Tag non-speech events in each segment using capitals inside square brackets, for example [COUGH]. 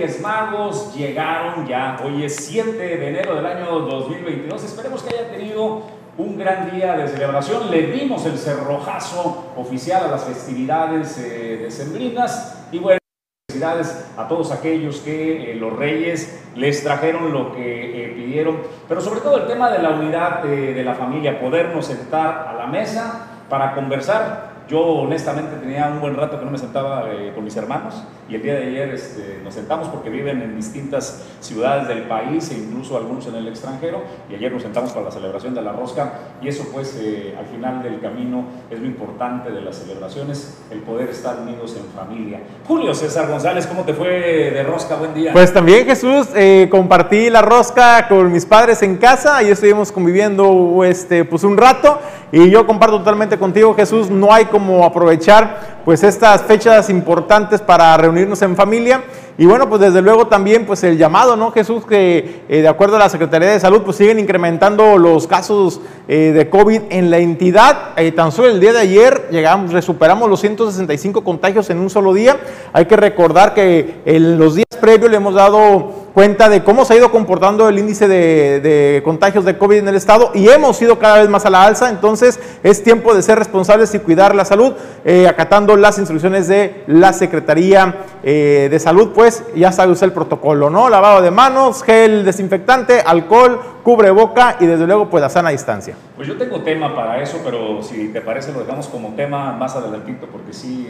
Reyes Magos llegaron ya. Hoy es 7 de enero del año 2022. Esperemos que haya tenido un gran día de celebración. Le dimos el cerrojazo oficial a las festividades eh, decembrinas y bueno, felicidades a todos aquellos que eh, los Reyes les trajeron lo que eh, pidieron, pero sobre todo el tema de la unidad de, de la familia, podernos sentar a la mesa para conversar yo honestamente tenía un buen rato que no me sentaba eh, con mis hermanos y el día de ayer este, nos sentamos porque viven en distintas ciudades del país e incluso algunos en el extranjero y ayer nos sentamos para la celebración de la rosca y eso pues eh, al final del camino es lo importante de las celebraciones, el poder estar unidos en familia. Julio César González, ¿cómo te fue de rosca? Buen día. Pues también Jesús, eh, compartí la rosca con mis padres en casa y estuvimos conviviendo este, pues un rato y yo comparto totalmente contigo Jesús, no hay como aprovechar pues estas fechas importantes para reunirnos en familia. Y bueno, pues desde luego también pues el llamado, ¿no, Jesús? Que eh, de acuerdo a la Secretaría de Salud pues siguen incrementando los casos eh, de COVID en la entidad. Eh, tan solo el día de ayer llegamos, superamos los 165 contagios en un solo día. Hay que recordar que en los días previos le hemos dado cuenta de cómo se ha ido comportando el índice de, contagios de COVID en el estado y hemos ido cada vez más a la alza, entonces es tiempo de ser responsables y cuidar la salud, eh, acatando las instrucciones de la Secretaría eh, de Salud, pues ya sabe usted el protocolo, ¿no? Lavado de manos, gel desinfectante, alcohol, cubre boca y desde luego pues a sana distancia. Pues yo tengo tema para eso, pero si te parece lo dejamos como tema más adelantito porque sí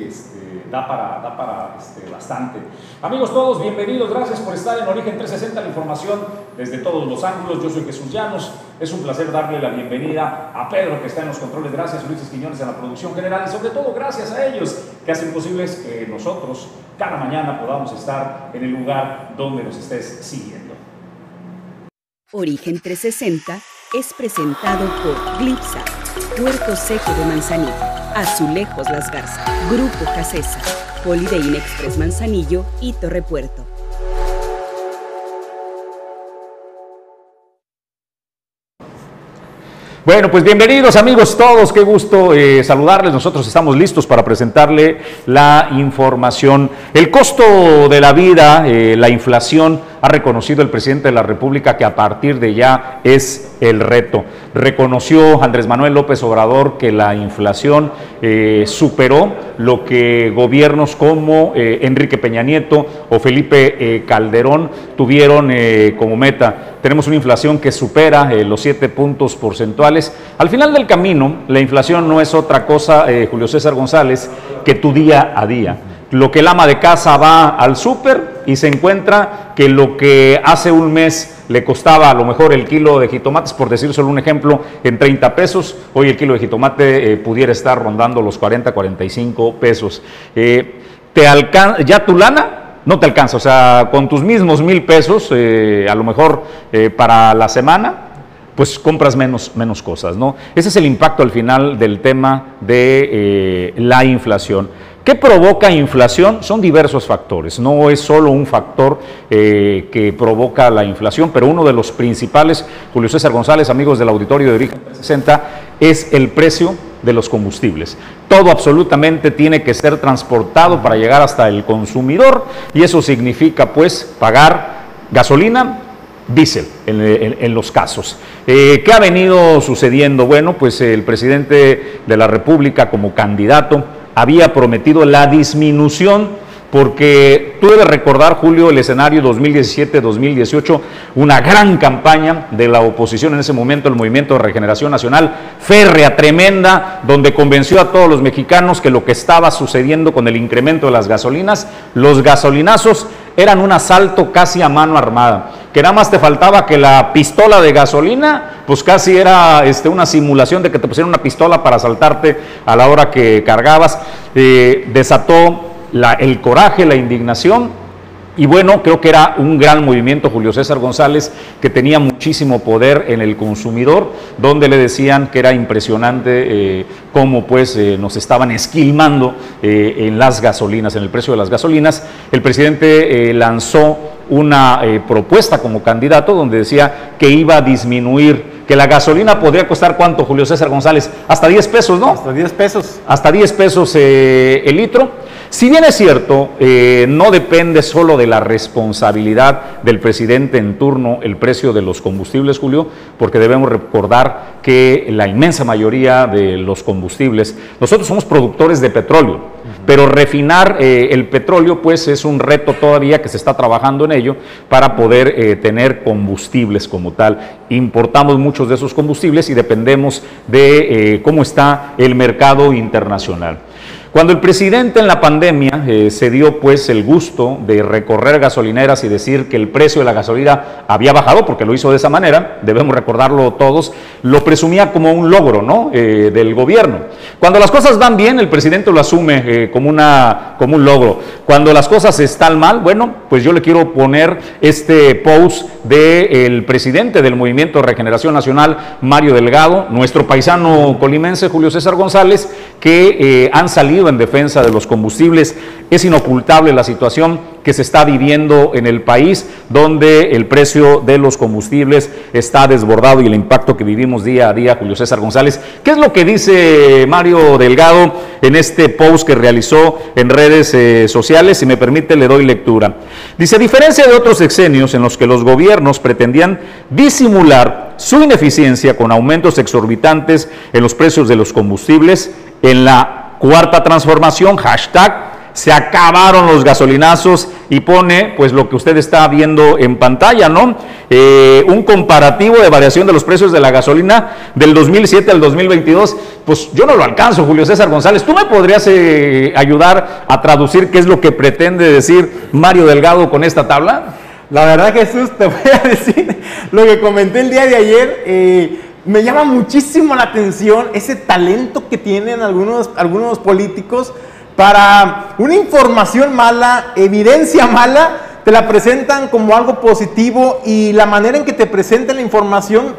da para, da para este, bastante. Amigos todos, bienvenidos, gracias por estar en Origen 360, la información desde todos los ángulos. Yo soy Jesús Llanos, es un placer darle la bienvenida a Pedro que está en los controles, gracias Luis Quiñones en la producción general y sobre todo gracias a ellos que hacen posible que nosotros cada mañana podamos estar en el lugar donde nos estés siguiendo. Origen 360 es presentado por Glipsa, Puerto Seco de Manzanillo, Azulejos Las Garzas, Grupo Casesa, Holiday Express Manzanillo y Torre Puerto. Bueno, pues bienvenidos amigos todos, qué gusto eh, saludarles. Nosotros estamos listos para presentarle la información. El costo de la vida, eh, la inflación, ha reconocido el presidente de la República que a partir de ya es el reto. Reconoció Andrés Manuel López Obrador que la inflación eh, superó lo que gobiernos como eh, Enrique Peña Nieto o Felipe eh, Calderón tuvieron como meta. Tenemos una inflación que supera los siete puntos porcentuales. Al final del camino, la inflación no es otra cosa, Julio César González, que tu día a día lo que el ama de casa va al súper y se encuentra que lo que hace un mes le costaba a lo mejor el kilo de jitomates, por decir solo un ejemplo, en 30 pesos, hoy el kilo de jitomate eh, pudiera estar rondando los 40, 45 pesos. Eh, te ya tu lana no te alcanza, o sea, con tus mismos mil pesos, eh, a lo mejor para la semana, pues compras menos, menos cosas, ¿no? Ese es el impacto al final del tema de la inflación. ¿Qué provoca inflación? Son diversos factores, no es solo un factor eh, que provoca la inflación, pero uno de los principales, Julio César González, amigos del auditorio de Origen 360, es el precio de los combustibles. Todo absolutamente tiene que ser transportado para llegar hasta el consumidor y eso significa pues pagar gasolina, diésel en, en, los casos. Eh, ¿Qué ha venido sucediendo? Bueno, pues el presidente de la República como candidato había prometido la disminución porque tú debes recordar, Julio, el escenario 2017-2018, una gran campaña de la oposición en ese momento, el Movimiento de Regeneración Nacional, férrea, tremenda, donde convenció a todos los mexicanos que lo que estaba sucediendo con el incremento de las gasolinas, los gasolinazos eran un asalto casi a mano armada, que nada más te faltaba que la pistola de gasolina, pues casi era este, una simulación de que te pusieran una pistola para asaltarte a la hora que cargabas, eh, desató el coraje, la indignación Y bueno, creo que era un gran movimiento Julio César González que tenía muchísimo poder en el consumidor, donde le decían que era impresionante eh, cómo pues eh, nos estaban esquilmando eh, en las gasolinas, en el precio de las gasolinas. El presidente lanzó una propuesta como candidato donde decía que iba a disminuir que la gasolina podría costar cuánto, Julio César González, hasta 10 pesos, ¿no? Hasta 10 pesos. Hasta 10 pesos el litro. Si bien es cierto, eh, no depende solo de la responsabilidad del presidente en turno el precio de los combustibles, Julio, porque debemos recordar que la inmensa mayoría de los combustibles, nosotros somos productores de petróleo, pero refinar eh, el petróleo pues es un reto todavía que se está trabajando en ello para poder eh, tener combustibles como tal. Importamos muchos de esos combustibles y dependemos de cómo está el mercado internacional. Cuando el presidente en la pandemia eh, se dio pues el gusto de recorrer gasolineras y decir que el precio de la gasolina había bajado, porque lo hizo de esa manera, debemos recordarlo todos, lo presumía como un logro ¿no? Eh, del gobierno. Cuando las cosas van bien, el presidente lo asume eh, como, una, como un logro. Cuando las cosas están mal, bueno, pues yo le quiero poner este post del presidente del Movimiento de Regeneración Nacional, Mario Delgado, nuestro paisano colimense, Julio César González, que han salido en defensa de los combustibles. Es inocultable la situación que se está viviendo en el país, donde el precio de los combustibles está desbordado y el impacto que vivimos día a día, Julio César González. ¿Qué es lo que dice Mario Delgado en este post que realizó en redes eh, sociales? Si me permite, le doy lectura. Dice, a diferencia de otros exenios en los que los gobiernos pretendían disimular su ineficiencia con aumentos exorbitantes en los precios de los combustibles, en la Cuarta transformación, hashtag, se acabaron los gasolinazos y pone pues lo que usted está viendo en pantalla, ¿no? Eh, un comparativo de variación de los precios de la gasolina del 2007 al 2022. Pues yo no lo alcanzo, Julio César González. ¿Tú me podrías eh, ayudar a traducir qué es lo que pretende decir Mario Delgado con esta tabla? La verdad, Jesús, te voy a decir lo que comenté el día de ayer. Eh, me llama muchísimo la atención ese talento que tienen algunos, algunos políticos para una información mala, evidencia mala, te la presentan como algo positivo y la manera en que te presentan la información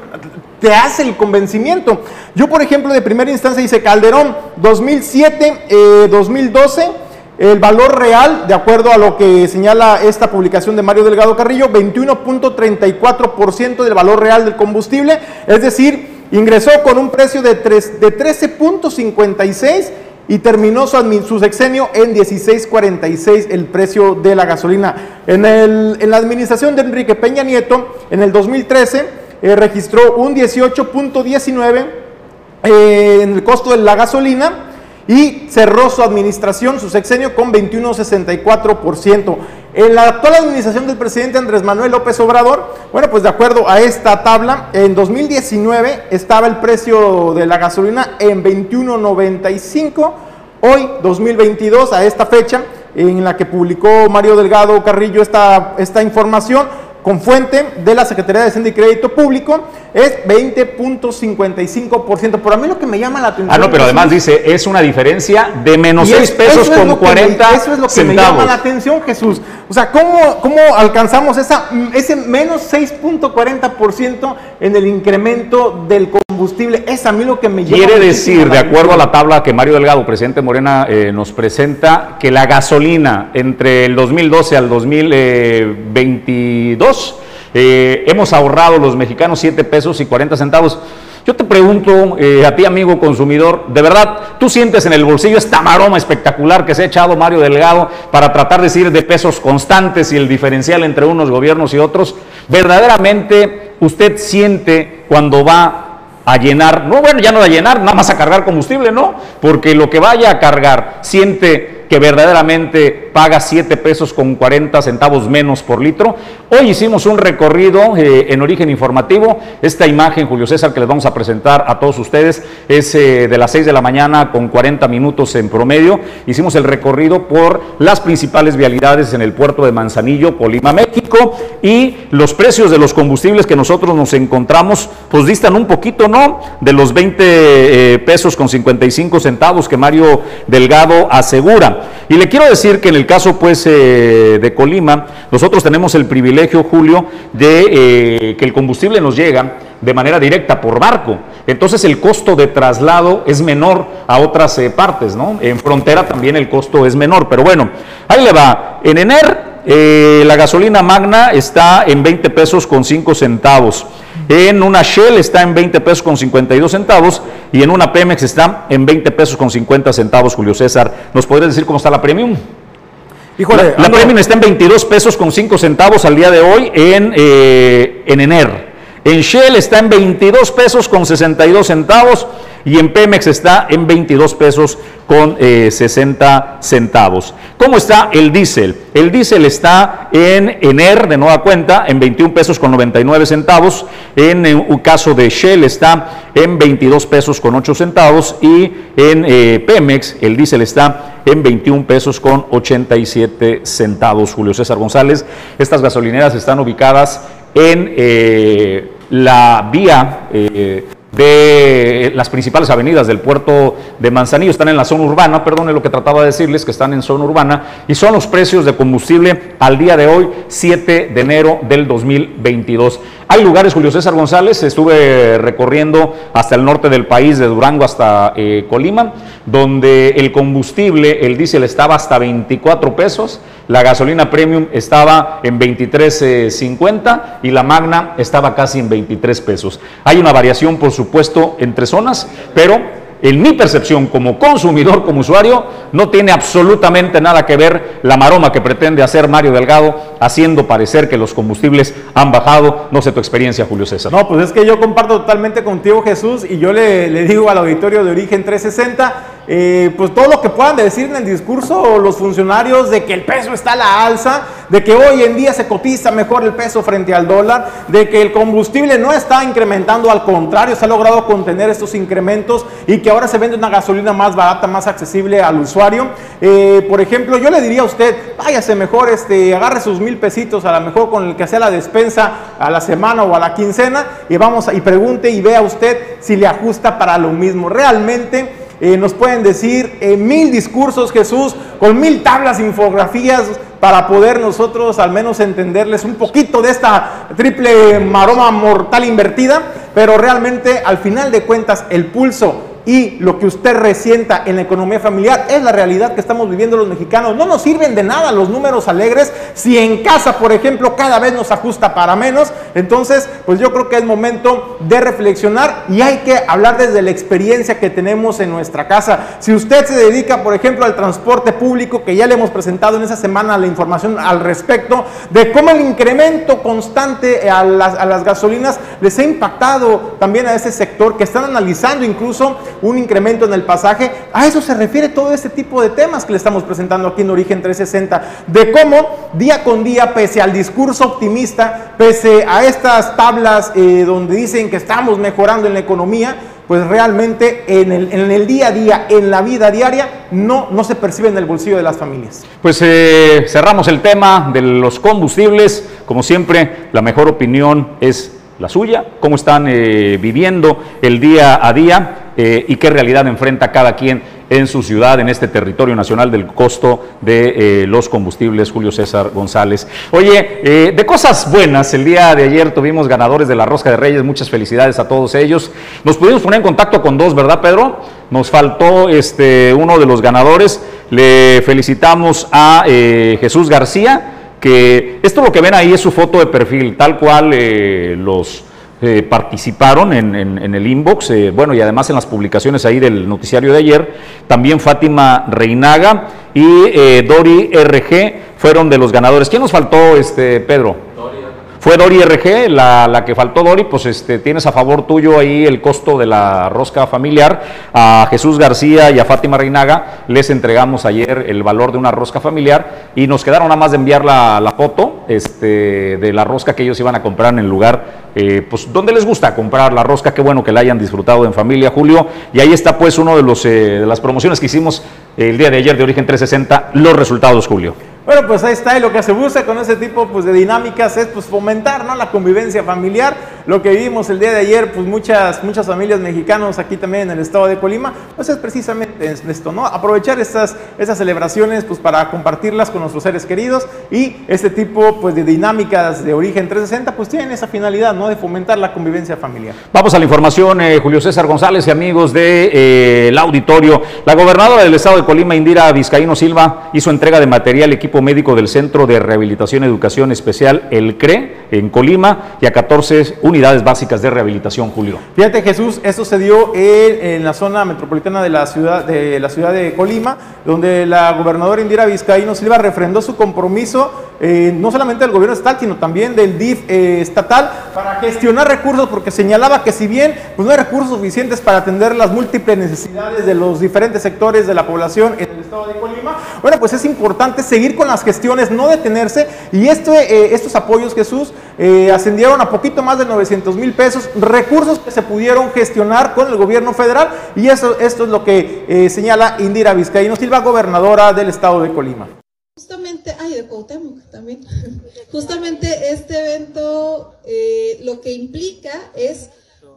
te hace el convencimiento. Yo, por ejemplo, de primera instancia dice Calderón, 2007, 2012 el valor real, de acuerdo a lo que señala esta publicación de Mario Delgado Carrillo, 21.34% del valor real del combustible, es decir, ingresó con un precio de, de 13.56 y terminó su, sexenio en 16.46 el precio de la gasolina. En, la administración de Enrique Peña Nieto, en el 2013, eh, registró un 18.19 eh, en el costo de la gasolina y cerró su administración, su sexenio, con 21,64%. En la actual administración del presidente Andrés Manuel López Obrador, bueno, pues de acuerdo a esta tabla, en 2019 estaba el precio de la gasolina en 21.95. Hoy, 2022, a esta fecha, en la que publicó Mario Delgado Carrillo esta, esta información, con fuente de la Secretaría de Hacienda y Crédito Público es 20.55%. Pero a mí lo que me llama la atención. Ah, no, pero además dice, es una diferencia de menos 6 pesos con 40 Eso es lo que me llama la atención, Jesús. O sea, ¿cómo, cómo alcanzamos esa, ese menos 6.40% en el incremento del combustible? Es a mí lo que me llama Quiere decir, de acuerdo a la tabla que Mario Delgado, presidente Morena, eh, nos presenta, que la gasolina entre el 2012 al 2022 eh, hemos ahorrado los mexicanos 7 pesos y 40 centavos. Yo te pregunto eh, a ti, amigo consumidor, ¿de verdad tú sientes en el bolsillo esta maroma espectacular que se ha echado Mario Delgado para tratar de decir de pesos constantes y el diferencial entre unos gobiernos y otros? ¿Verdaderamente usted siente cuando va a llenar, no, bueno, ya no a llenar, nada más a cargar combustible, no, porque lo que vaya a cargar siente que verdaderamente paga 7 pesos con 40 centavos menos por litro. Hoy hicimos un recorrido eh, en origen informativo. Esta imagen, Julio César, que les vamos a presentar a todos ustedes, es eh, de las 6 de la mañana con 40 minutos en promedio. Hicimos el recorrido por las principales vialidades en el puerto de Manzanillo, Colima, México, y los precios de los combustibles que nosotros nos encontramos, pues distan un poquito, ¿no? De los 20 eh, pesos con 55 centavos que Mario Delgado asegura. Y le quiero decir que en el caso pues eh, de Colima, nosotros tenemos el privilegio, Julio, de eh, que el combustible nos llega de manera directa por barco. Entonces el costo de traslado es menor a otras eh, partes, ¿no? En frontera también el costo es menor, pero bueno, ahí le va. En ENER la gasolina magna está en 20 pesos con 5 centavos. En una Shell está en 20 pesos con 52 centavos y en una Pemex está en 20 pesos con 50 centavos, Julio César. ¿Nos podrías decir cómo está la Premium? Híjole, la, Premium está en 22 pesos con 5 centavos al día de hoy en, eh, en ENER. En Shell está en 22 pesos con 62 centavos y en Pemex está en 22 pesos con eh, 60 centavos. ¿Cómo está el diésel? El diésel está en ENER, de nueva cuenta, en 21 pesos con 99 centavos. En eh, un caso de Shell está en 22 pesos con 8 centavos y en eh, Pemex el diésel está en 21 pesos con 87 centavos. Julio César González, estas gasolineras están ubicadas en eh, la vía eh, de las principales avenidas del puerto de Manzanillo, están en la zona urbana, perdone lo que trataba de decirles, que están en zona urbana, y son los precios de combustible al día de hoy, 7 de enero del 2022. Hay lugares, Julio César González, estuve recorriendo hasta el norte del país, de Durango hasta eh, Colima, donde el combustible, el diésel estaba hasta 24 pesos, la gasolina premium estaba en 23.50 y la magna estaba casi en 23 pesos. Hay una variación, por supuesto, entre zonas, pero en mi percepción como consumidor, como usuario, no tiene absolutamente nada que ver la maroma que pretende hacer Mario Delgado haciendo parecer que los combustibles han bajado. No sé tu experiencia, Julio César. No, pues es que yo comparto totalmente contigo, Jesús, y yo le, le digo al auditorio de Origen 360, eh, pues todo lo que puedan decir en el discurso los funcionarios de que el peso está a la alza, de que hoy en día se cotiza mejor el peso frente al dólar, de que el combustible no está incrementando, al contrario, se ha logrado contener estos incrementos y que ahora se vende una gasolina más barata, más accesible al usuario. Eh, por ejemplo, yo le diría a usted, váyase mejor, este, agarre sus mil pesitos, a lo mejor con el que sea la despensa a la semana o a la quincena, y vamos y pregunte y vea usted si le ajusta para lo mismo. Realmente eh, nos pueden decir eh, mil discursos, Jesús, con mil tablas, infografías, para poder nosotros al menos entenderles un poquito de esta triple maroma mortal invertida, pero realmente al final de cuentas el pulso y lo que usted resienta en la economía familiar es la realidad que estamos viviendo los mexicanos. No nos sirven de nada los números alegres si en casa, por ejemplo, cada vez nos ajusta para menos. Entonces, pues yo creo que es momento de reflexionar y hay que hablar desde la experiencia que tenemos en nuestra casa. Si usted se dedica, por ejemplo, al transporte público, que ya le hemos presentado en esa semana la información al respecto de cómo el incremento constante a las, gasolinas les ha impactado también a ese sector que están analizando incluso un incremento en el pasaje. A eso se refiere todo este tipo de temas que le estamos presentando aquí en Origen 360, de cómo día con día, pese al discurso optimista, pese a estas tablas eh, donde dicen que estamos mejorando en la economía, pues realmente en el, en el día a día, en la vida diaria, no, no se percibe en el bolsillo de las familias. Pues eh, cerramos el tema de los combustibles. Como siempre, la mejor opinión es la suya, cómo están eh, viviendo el día a día eh, y qué realidad enfrenta cada quien en su ciudad, en este territorio nacional del costo de eh, los combustibles, Julio César González. Oye, eh, de cosas buenas, el día de ayer tuvimos ganadores de la Rosca de Reyes, muchas felicidades a todos ellos. Nos pudimos poner en contacto con dos, ¿verdad, Pedro? Nos faltó este, uno de los ganadores. Le felicitamos a Jesús García que esto lo que ven ahí es su foto de perfil, tal cual los eh, participaron en, el inbox, eh, bueno, y además en las publicaciones ahí del noticiario de ayer, también Fátima Reinaga y eh, Dori RG fueron de los ganadores. ¿Quién nos faltó, este Pedro? Fue Dori RG, la, la que faltó Dori, pues este, tienes a favor tuyo ahí el costo de la rosca familiar. A Jesús García y a Fátima Reinaga les entregamos ayer el valor de una rosca familiar y nos quedaron nada más de enviar la, la foto este, de la rosca que ellos iban a comprar en el lugar, eh, pues donde les gusta comprar la rosca, qué bueno que la hayan disfrutado en familia, Julio. Y ahí está pues uno de, los, eh, de las promociones que hicimos el día de ayer de Origen 360, los resultados, Julio. Bueno, pues ahí está, y lo que se busca con ese tipo pues, de dinámicas es pues, fomentar ¿no? la convivencia familiar. lo que vimos el día de ayer, pues muchas, muchas familias mexicanos aquí también en el estado de Colima, pues es precisamente esto, ¿no? Aprovechar estas, estas celebraciones pues para compartirlas con nuestros seres queridos y este tipo pues de dinámicas de origen 360 pues tienen esa finalidad, ¿no? De fomentar la convivencia familiar. Vamos a la información, eh, Julio César González y amigos del de, eh, auditorio. La gobernadora del estado de Colima, Indira Vizcaíno Silva, hizo entrega de material equipo médico del Centro de Rehabilitación y Educación Especial, el CRE, en Colima, y a 14 unidades básicas de rehabilitación, Julio. Fíjate, Jesús, esto se dio en, la zona metropolitana de la ciudad de la ciudad de Colima, donde la gobernadora Indira Vizcaíno Silva refrendó su compromiso eh, no solamente del gobierno estatal, sino también del DIF eh, estatal para gestionar recursos, porque señalaba que si bien pues, no hay recursos suficientes para atender las múltiples necesidades de los diferentes sectores de la población en el estado de Colima, bueno, pues es importante seguir con las gestiones, no detenerse, y este, eh, estos apoyos, Jesús, ascendieron a poquito más de 900 mil pesos, recursos que se pudieron gestionar con el gobierno federal, y eso, esto es lo que señala Indira Vizcaíno Silva, gobernadora del estado de Colima. Justamente, ay, de Cuauhtémoc también. [LAUGHS] Justamente este evento eh, lo que implica es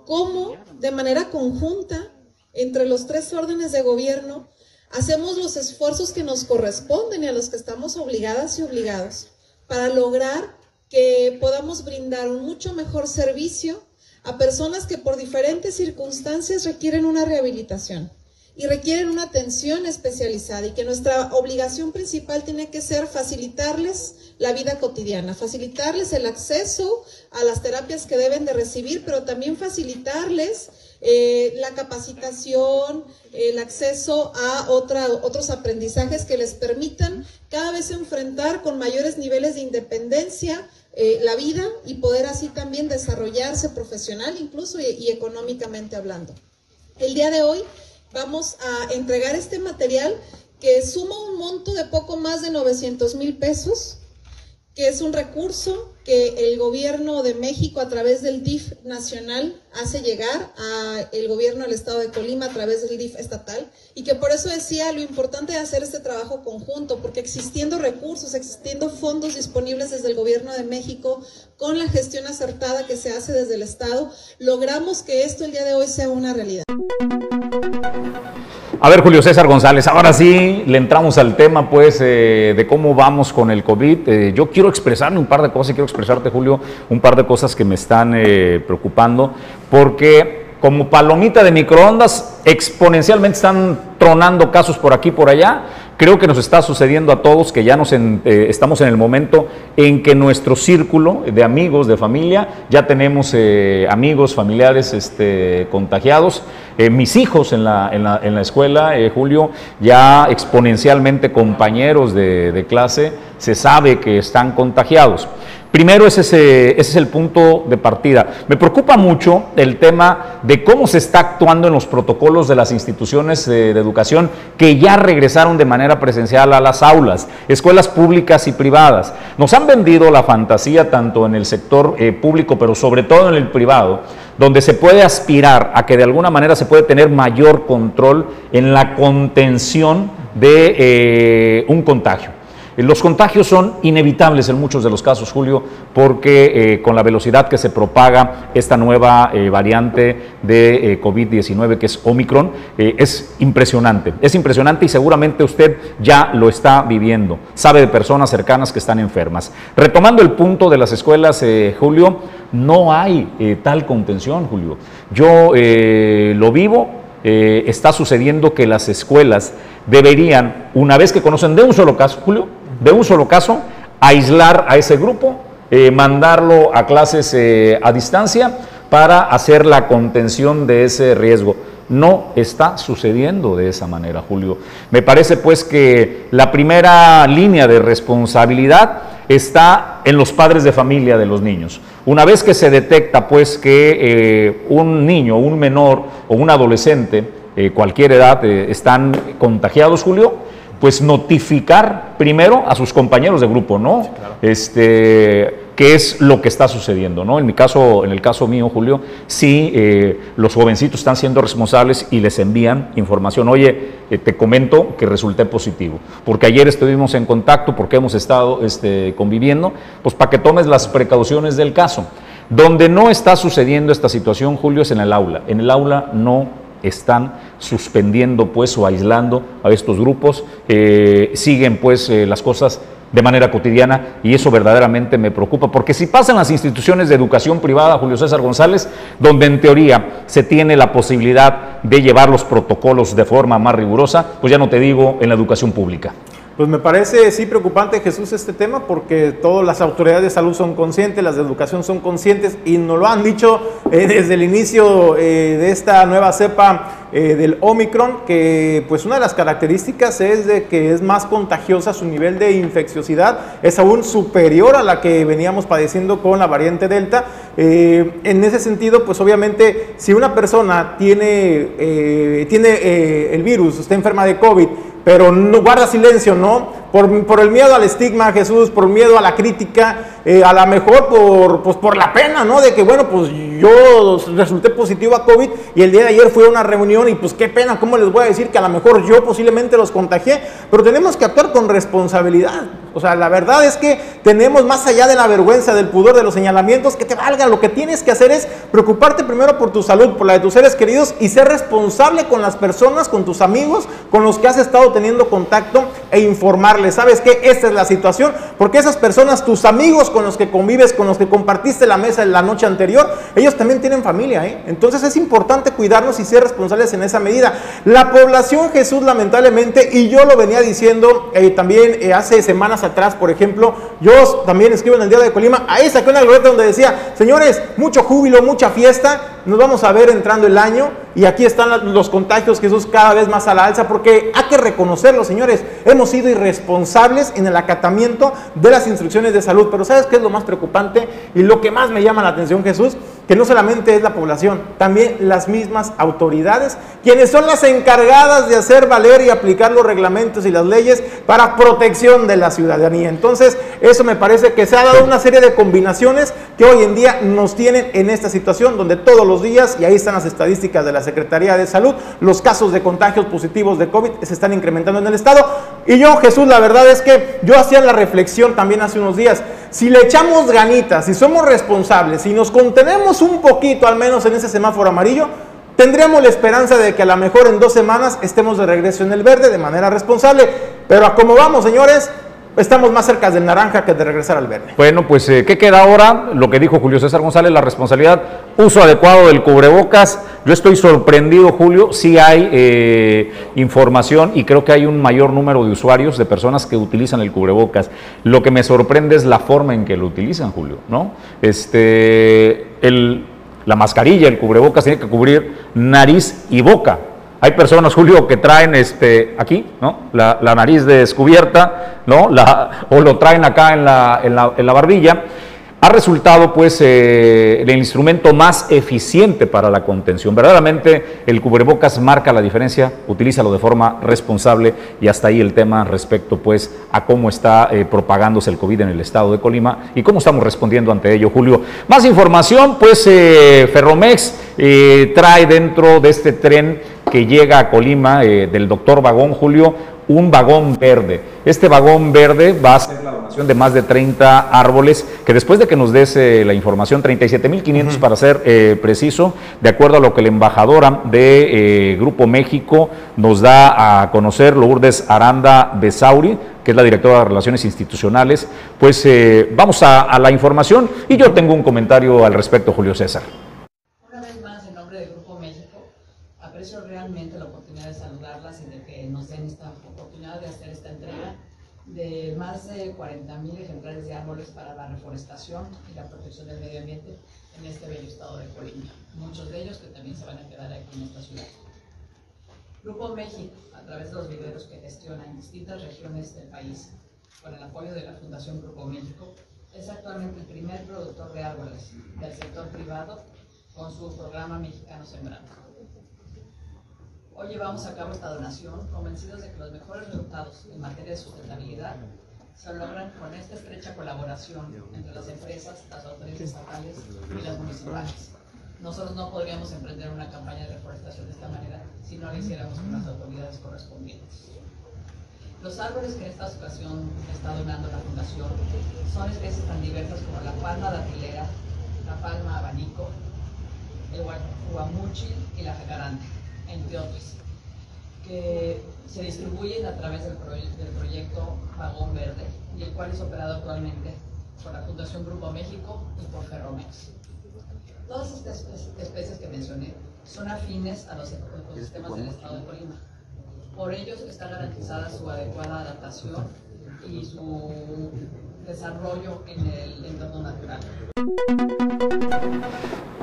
cómo de manera conjunta entre los tres órdenes de gobierno hacemos los esfuerzos que nos corresponden y a los que estamos obligadas y obligados para lograr que podamos brindar un mucho mejor servicio a personas que por diferentes circunstancias requieren una rehabilitación y requieren una atención especializada y que nuestra obligación principal tiene que ser facilitarles la vida cotidiana, facilitarles el acceso a las terapias que deben de recibir, pero también facilitarles eh, la capacitación, el acceso a otra, otros aprendizajes que les permitan cada vez enfrentar con mayores niveles de independencia eh, la vida y poder así también desarrollarse profesional incluso y económicamente hablando. El día de hoy vamos a entregar este material que suma un monto de poco más de 900 mil pesos, que es un recurso que el gobierno de México a través del DIF nacional hace llegar al gobierno del estado de Colima a través del DIF estatal y que por eso decía lo importante de hacer este trabajo conjunto, porque existiendo recursos, existiendo fondos disponibles desde el gobierno de México, con la gestión acertada que se hace desde el estado, logramos que esto el día de hoy sea una realidad. A ver, Julio César González, ahora sí le entramos al tema, pues, eh, de cómo vamos con el COVID. Eh, yo quiero expresarme un par de cosas y quiero expresarte, Julio, un par de cosas que me están eh, preocupando, porque como palomita de microondas, exponencialmente están tronando casos por aquí y por allá. Creo que nos está sucediendo a todos que ya nos eh, estamos en el momento en que nuestro círculo de amigos, de familia, ya tenemos eh, amigos, familiares este, contagiados. Eh, mis hijos en la, en la, en la escuela, Julio, ya exponencialmente compañeros de, de clase, se sabe que están contagiados. Primero, ese, ese, es el punto de partida. Me preocupa mucho el tema de cómo se está actuando en los protocolos de las instituciones de, educación que ya regresaron de manera presencial a las aulas, escuelas públicas y privadas. Nos han vendido la fantasía tanto en el sector eh, público, pero sobre todo en el privado, donde se puede aspirar a que de alguna manera se puede tener mayor control en la contención de eh, un contagio. Los contagios son inevitables en muchos de los casos, Julio, porque eh, con la velocidad que se propaga esta nueva eh, variante de eh, COVID-19, que es Omicron, es impresionante. Es impresionante y seguramente usted ya lo está viviendo. Sabe de personas cercanas que están enfermas. Retomando el punto de las escuelas, Julio, no hay tal contención, Julio. Yo lo vivo, está sucediendo que las escuelas deberían, una vez que conocen de un solo caso, Julio, de un solo caso, aislar a ese grupo, eh, mandarlo a clases eh, a distancia para hacer la contención de ese riesgo. No está sucediendo de esa manera, Julio. Me parece pues que la primera línea de responsabilidad está en los padres de familia de los niños. Una vez que se detecta pues que eh, un niño, un menor o un adolescente, cualquier edad, están contagiados, Julio, pues notificar primero a sus compañeros de grupo, ¿no? Este, qué es lo que está sucediendo, ¿no? En mi caso, en el caso mío, Julio, sí, eh, los jovencitos están siendo responsables y les envían información. Oye, eh, te comento que resulté positivo, porque ayer estuvimos en contacto, porque hemos estado este, conviviendo, pues para que tomes las precauciones del caso. Donde no está sucediendo esta situación, Julio, es en el aula. En el aula no están suspendiendo pues o aislando a estos grupos, eh, siguen pues eh, las cosas de manera cotidiana y eso verdaderamente me preocupa, porque si pasan las instituciones de educación privada, Julio César González, donde en teoría se tiene la posibilidad de llevar los protocolos de forma más rigurosa, pues ya no te digo en la educación pública. Pues me parece sí preocupante Jesús este tema porque todas las autoridades de salud son conscientes, las de educación son conscientes y nos lo han dicho eh, desde el inicio eh, de esta nueva cepa eh, del Omicron que pues una de las características es de que es más contagiosa, su nivel de infecciosidad es aún superior a la que veníamos padeciendo con la variante Delta. en ese sentido pues obviamente si una persona tiene, tiene el virus, está enferma de COVID, pero no guarda silencio, ¿no? Por, por, el miedo al estigma, Jesús, por miedo a la crítica, eh, a lo mejor por, pues, por la pena, ¿no? De que, bueno, pues yo resulté positivo a COVID y el día de ayer fui a una reunión y pues qué pena, ¿cómo les voy a decir que a lo mejor yo posiblemente los contagié? Pero tenemos que actuar con responsabilidad. O sea, la verdad es que tenemos más allá de la vergüenza, del pudor, de los señalamientos, que te valga. Lo que tienes que hacer es preocuparte primero por tu salud, por la de tus seres queridos y ser responsable con las personas, con tus amigos, con los que has estado teniendo contacto e informarles. ¿Sabes qué? Esta es la situación, porque esas personas, tus amigos con los que convives, con los que compartiste la mesa la noche anterior, ellos también tienen familia. ¿eh? Entonces es importante cuidarnos y ser responsables en esa medida. La población, Jesús, lamentablemente, y yo lo venía diciendo eh, también eh, hace semanas atrás, por ejemplo, yo también escribo en el Día de Colima, ahí saqué una glorieta donde decía, señores, mucho júbilo, mucha fiesta, nos vamos a ver entrando el año y aquí están los contagios, Jesús, cada vez más a la alza, porque hay que reconocerlo, señores, hemos sido irresponsables en el acatamiento de las instrucciones de salud, pero ¿sabes qué es lo más preocupante y lo que más me llama la atención, Jesús? que no solamente es la población, también las mismas autoridades, quienes son las encargadas de hacer valer y aplicar los reglamentos y las leyes para protección de la ciudadanía. Entonces, eso me parece que se ha dado una serie de combinaciones que hoy en día nos tienen en esta situación, donde todos los días, y ahí están las estadísticas de la Secretaría de Salud, los casos de contagios positivos de COVID se están incrementando en el Estado. Y yo, Jesús, la verdad es que yo hacía la reflexión también hace unos días, si le echamos ganitas, si somos responsables, si nos contenemos un poquito al menos en ese semáforo amarillo, tendríamos la esperanza de que a lo mejor en dos semanas estemos de regreso en el verde de manera responsable. Pero a cómo vamos, señores, estamos más cerca del naranja que de regresar al verde. Bueno, pues eh, ¿qué queda ahora? Lo que dijo Julio César González, la responsabilidad, uso adecuado del cubrebocas. Yo estoy sorprendido, Julio, sí hay eh, información y creo que hay un mayor número de usuarios, de personas que utilizan el cubrebocas. Lo que me sorprende es la forma en que lo utilizan, Julio, ¿no? Este, el, la mascarilla, el cubrebocas tiene que cubrir nariz y boca. Hay personas, Julio, que traen este, aquí, ¿no? La, nariz descubierta, ¿no? O lo traen acá en la, en la, en la barbilla. Ha resultado, pues, eh, el instrumento más eficiente para la contención. Verdaderamente, el cubrebocas marca la diferencia, utilízalo de forma responsable y hasta ahí el tema respecto, pues, a cómo está eh, propagándose el COVID en el estado de Colima y cómo estamos respondiendo ante ello, Julio. Más información, pues, eh, Ferromex trae dentro de este tren que llega a Colima eh, del doctor Vagón Julio un vagón verde. Este vagón verde va a ser la donación de más de 30 árboles, que después de que nos des eh, la información, 37.500 para ser eh, preciso, de acuerdo a lo que la embajadora de Grupo México nos da a conocer, Lourdes Aranda Besauri, que es la directora de Relaciones Institucionales, pues vamos a la información y yo tengo un comentario al respecto, Julio César. de más de 40.000 ejemplares de árboles para la reforestación y la protección del medio ambiente en este bello estado de Colima. Muchos de ellos que también se van a quedar aquí en esta ciudad. Grupo México, a través de los viveros que gestiona en distintas regiones del país, con el apoyo de la Fundación Grupo México, es actualmente el primer productor de árboles del sector privado con su programa Mexicano Sembrando. Hoy llevamos a cabo esta donación convencidos de que los mejores resultados en materia de sustentabilidad se logran con esta estrecha colaboración entre las empresas, las autoridades estatales y las municipales. Nosotros no podríamos emprender una campaña de reforestación de esta manera si no lo hiciéramos con las autoridades correspondientes. Los árboles que en esta ocasión está donando la Fundación son especies tan diversas como la palma datilera, la palma guamuchi y la jacaranda, entre otros, que se distribuyen a través del, del proyecto Vagón Verde, y el cual es operado actualmente por la Fundación Grupo México y por Ferromex. Todas estas especies que mencioné son afines a los ecosistemas del estado de Colima. Por ello está garantizada su adecuada adaptación y su desarrollo en el entorno natural.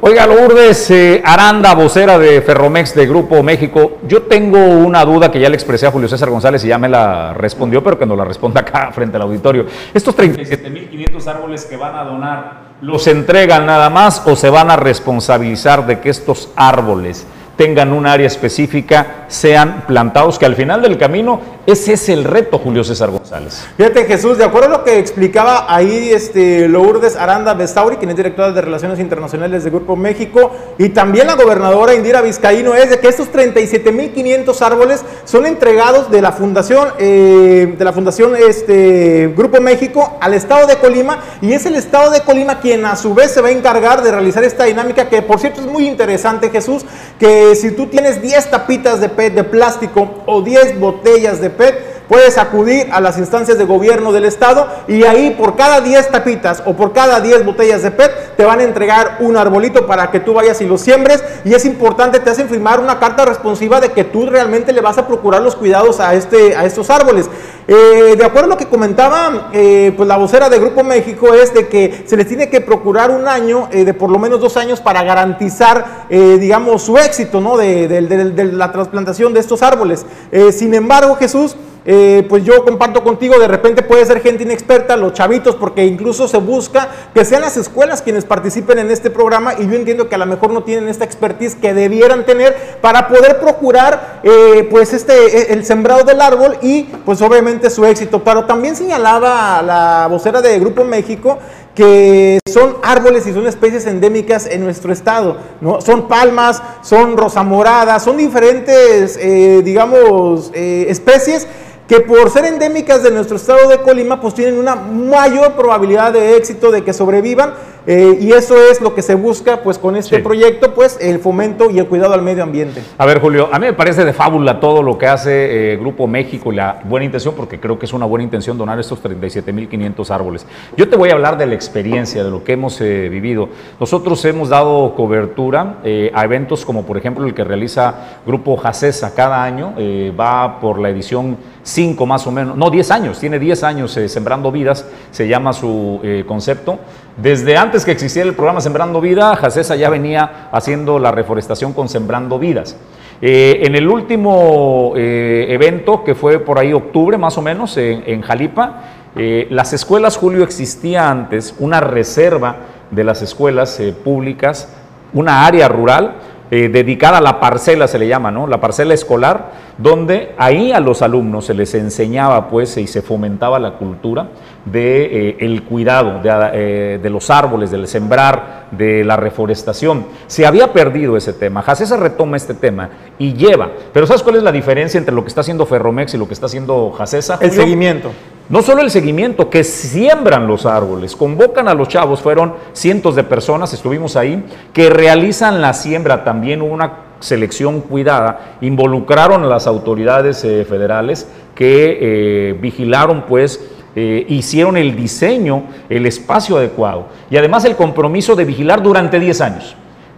Oiga, Lourdes eh, Aranda, vocera de Ferromex de Grupo México, yo tengo una duda que ya le expresé a Julio César González y ya me la respondió, pero que nos la responda acá [LAUGHS] frente al auditorio. Estos 37.500 árboles que van a donar, ¿los entregan nada más o se van a responsabilizar de que estos árboles tengan un área específica, sean plantados, que al final del camino ese es el reto, Julio César González. Fíjate, Jesús, de acuerdo a lo que explicaba ahí este, Lourdes Aranda Bestauri, quien es directora de Relaciones Internacionales de Grupo México, y también la gobernadora Indira Vizcaíno, es de que estos 37.500 árboles son entregados de la Fundación, eh, de la Fundación este, Grupo México al Estado de Colima, y es el Estado de Colima quien a su vez se va a encargar de realizar esta dinámica, que por cierto es muy interesante, Jesús, que si tú tienes 10 tapitas de PET de plástico o 10 botellas de PET, puedes acudir a las instancias de gobierno del estado y ahí por cada 10 tapitas o por cada 10 botellas de PET te van a entregar un arbolito para que tú vayas y lo siembres y es importante, te hacen firmar una carta responsiva de que tú realmente le vas a procurar los cuidados a, este, a estos árboles. Eh, de acuerdo a lo que comentaba eh, pues la vocera de Grupo México es de que se les tiene que procurar un año, eh, de por lo menos dos años para garantizar, digamos, su éxito ¿no? de, de la trasplantación de estos árboles. sin embargo, Jesús, eh, pues yo comparto contigo, de repente puede ser gente inexperta, los chavitos, porque incluso se busca que sean las escuelas quienes participen en este programa y yo entiendo que a lo mejor no tienen esta expertise que debieran tener para poder procurar eh, pues este, e, el sembrado del árbol y pues obviamente su éxito. Pero también señalaba la vocera de Grupo México que son árboles y son especies endémicas en nuestro estado, ¿no? Son palmas, son rosa morada, son diferentes, eh, digamos, especies que por ser endémicas de nuestro estado de Colima, pues tienen una mayor probabilidad de éxito de que sobrevivan eh, y eso es lo que se busca pues con este proyecto, pues el fomento y el cuidado al medio ambiente. A ver, Julio, a mí me parece de fábula todo lo que hace eh, Grupo México y la buena intención, porque creo que es una buena intención donar estos 37.500 árboles. Yo te voy a hablar de la experiencia, de lo que hemos eh, vivido. Nosotros hemos dado cobertura a eventos como por ejemplo el que realiza Grupo Jacesa cada año, va por la edición 5 más o menos, no 10 años, tiene 10 años Sembrando Vidas, se llama su concepto. Desde antes que existiera el programa Sembrando Vida, Jacesa ya venía haciendo la reforestación con Sembrando Vidas. Eh, en el último eh, evento, que fue por ahí octubre más o menos, en, Jalipa, eh, las escuelas, Julio, existía antes una reserva de las escuelas públicas, una área rural dedicada a la parcela, se le llama, ¿no? La parcela escolar, donde ahí a los alumnos se les enseñaba, pues, y se fomentaba la cultura de eh, el cuidado de, eh, de, los árboles, del sembrar, de la reforestación. Se había perdido ese tema. Jacesa retoma este tema y lleva. Pero ¿sabes cuál es la diferencia entre lo que está haciendo Ferromex y lo que está haciendo Jacesa? El seguimiento. No solo el seguimiento, que siembran los árboles, convocan a los chavos, fueron cientos de personas, estuvimos ahí, que realizan la siembra, también una selección cuidada, involucraron a las autoridades eh, federales que vigilaron pues eh, hicieron el diseño, el espacio adecuado y además el compromiso de vigilar durante 10 años.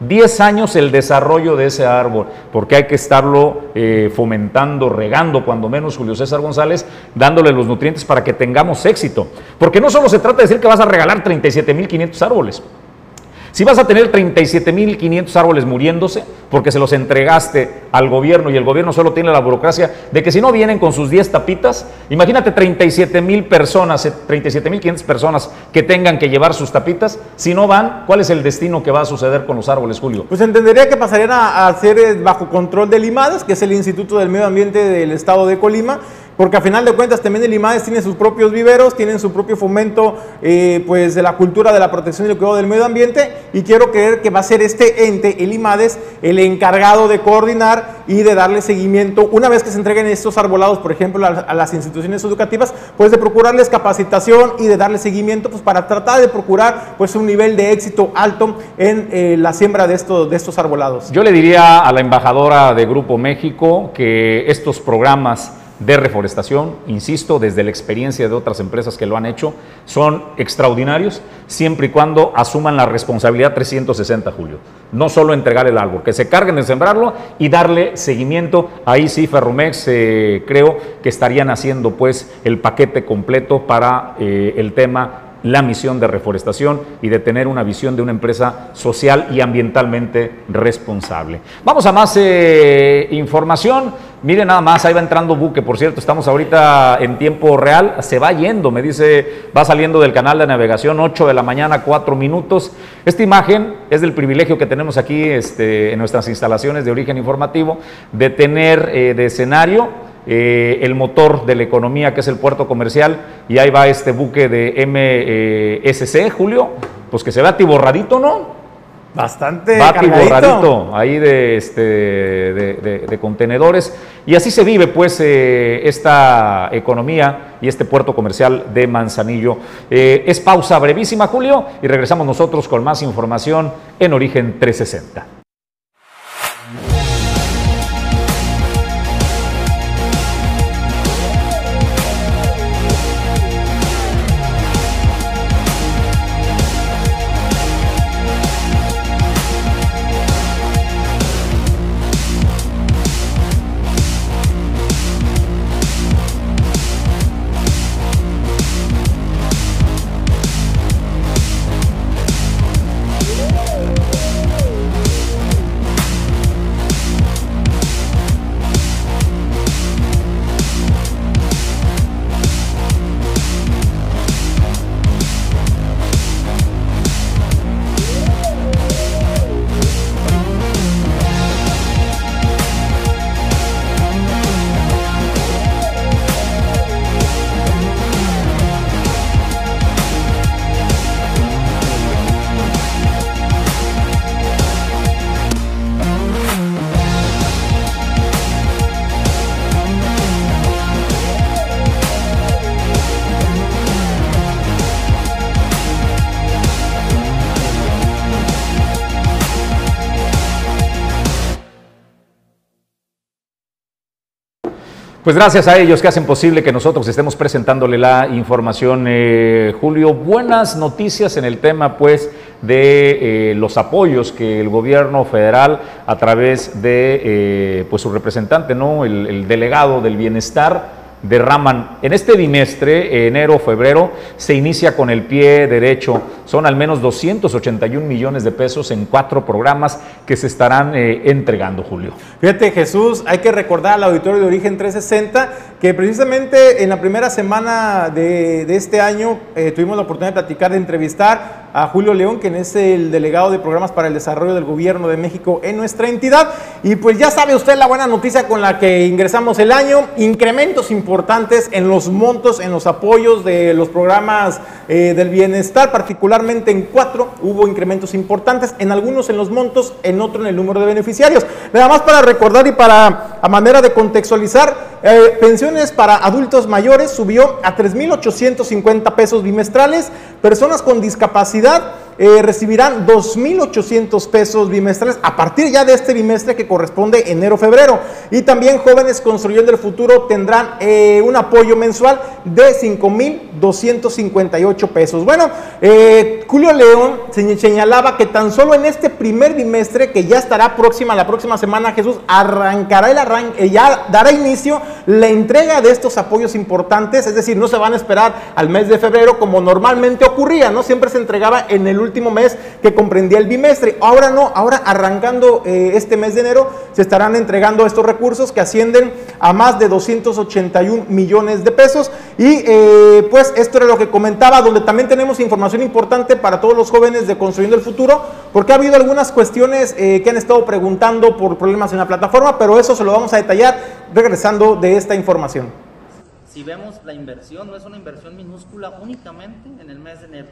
10 años el desarrollo de ese árbol, porque hay que estarlo eh, fomentando, regando, cuando menos Julio César González, dándole los nutrientes para que tengamos éxito. Porque no solo se trata de decir que vas a regalar 37.500 árboles, si vas a tener 37.500 árboles muriéndose porque se los entregaste al gobierno y el gobierno solo tiene la burocracia de que si no vienen con sus 10 tapitas, imagínate 37.000 personas, 37.500 eh, personas que tengan que llevar sus tapitas, si no van, ¿cuál es el destino que va a suceder con los árboles, Julio? Pues entendería que pasarían a, ser eh, bajo control de Limadas, que es el Instituto del Medio Ambiente del Estado de Colima, porque a final de cuentas también el IMADES tiene sus propios viveros, tienen su propio fomento eh, pues de la cultura de la protección y el cuidado del medio ambiente y quiero creer que va a ser este ente, el IMADES, el encargado de coordinar y de darle seguimiento una vez que se entreguen estos arbolados, por ejemplo, a, las instituciones educativas, pues de procurarles capacitación y de darle seguimiento pues para tratar de procurar pues un nivel de éxito alto en eh, la siembra de estos, de estos arbolados. Yo le diría a la embajadora de Grupo México que estos programas de reforestación, insisto, desde la experiencia de otras empresas que lo han hecho, son extraordinarios siempre y cuando asuman la responsabilidad 360, Julio. No solo entregar el árbol, que se carguen de sembrarlo y darle seguimiento. Ahí sí, Ferromex eh, creo que estarían haciendo pues el paquete completo para eh, el tema la misión de reforestación y de tener una visión de una empresa social y ambientalmente responsable. Vamos a más eh, información. Miren nada más, ahí va entrando buque, por cierto, estamos ahorita en tiempo real, se va yendo, me dice, va saliendo del canal de navegación, 8 de la mañana, 4 minutos. Esta imagen es del privilegio que tenemos aquí este, en nuestras instalaciones de origen informativo, de tener eh, de escenario eh, el motor de la economía que es el puerto comercial y ahí va este buque de MSC, Julio, pues que se ve atiborradito, ¿no? Bastante va atiborradito ahí de, este, de, contenedores y así se vive pues eh, esta economía y este puerto comercial de Manzanillo. Eh, es pausa brevísima, Julio, y regresamos nosotros con más información en Origen 360. Pues gracias a ellos que hacen posible que nosotros estemos presentándole la información. Eh, Julio, buenas noticias en el tema pues de eh, los apoyos que el gobierno federal a través de eh, pues su representante, ¿no? el delegado del bienestar, derraman. En este bimestre, enero, febrero, se inicia con el pie derecho. Son al menos 281 millones de pesos en cuatro programas que se estarán eh, entregando, Julio. Fíjate, Jesús, hay que recordar al auditorio de Origen 360 que precisamente en la primera semana de, este año eh, tuvimos la oportunidad de platicar, de entrevistar a Julio León, quien es el delegado de programas para el desarrollo del gobierno de México en nuestra entidad. Y pues ya sabe usted la buena noticia con la que ingresamos el año, incrementos importantes en los montos, en los apoyos de los programas eh, del bienestar, particularmente en cuatro hubo incrementos importantes, en algunos en los montos, en otro en el número de beneficiarios. Nada más para recordar y para a manera de contextualizar, eh, pensiones para adultos mayores subió a 3.850 pesos bimestrales, personas con discapacidad eh, recibirán 2.800 pesos bimestrales a partir ya de este bimestre que corresponde enero-febrero. Y también jóvenes construyendo el futuro tendrán eh, un apoyo mensual de 5.258 pesos. Bueno, eh, Julio León señalaba que tan solo en este primer bimestre, que ya estará próxima, la próxima semana, Jesús arrancará el arranque, ya dará inicio la entrega de estos apoyos importantes, es decir, no se van a esperar al mes de febrero como normalmente ocurría, ¿no? Siempre se entregaba en el último mes que comprendía el bimestre. Ahora no, ahora arrancando eh, este mes de enero se estarán entregando estos recursos que ascienden a más de 281 millones de pesos. Y eh, pues esto era lo que comentaba, donde también tenemos información importante para todos los jóvenes de Construyendo el Futuro, porque ha habido algunas cuestiones eh, que han estado preguntando por problemas en la plataforma, pero eso se lo vamos a detallar regresando de esta información. si vemos la inversión, no es una inversión minúscula únicamente en el mes de enero.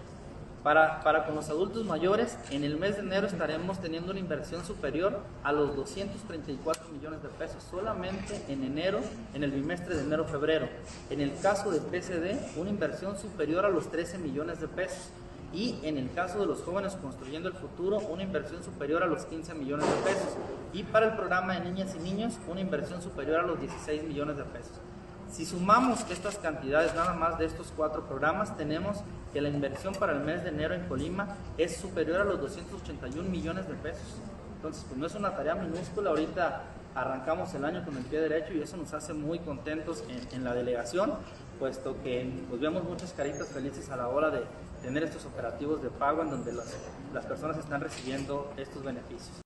Para, para, con los adultos mayores, en el mes de enero estaremos teniendo una inversión superior a los 234 millones de pesos, solamente en enero, en el bimestre de enero-febrero. En el caso de PCD, una inversión superior a los 13 millones de pesos. Y en el caso de los jóvenes construyendo el futuro, una inversión superior a los 15 millones de pesos. Y para el programa de niñas y niños, una inversión superior a los 16 millones de pesos. Si sumamos estas cantidades nada más de estos cuatro programas, tenemos que la inversión para el mes de enero en Colima es superior a los 281 millones de pesos. Entonces, pues no es una tarea minúscula. Ahorita arrancamos el año con el pie derecho y eso nos hace muy contentos en, en la delegación, puesto que pues, vemos muchas caritas felices a la hora de tener estos operativos de pago en donde las, las personas están recibiendo estos beneficios.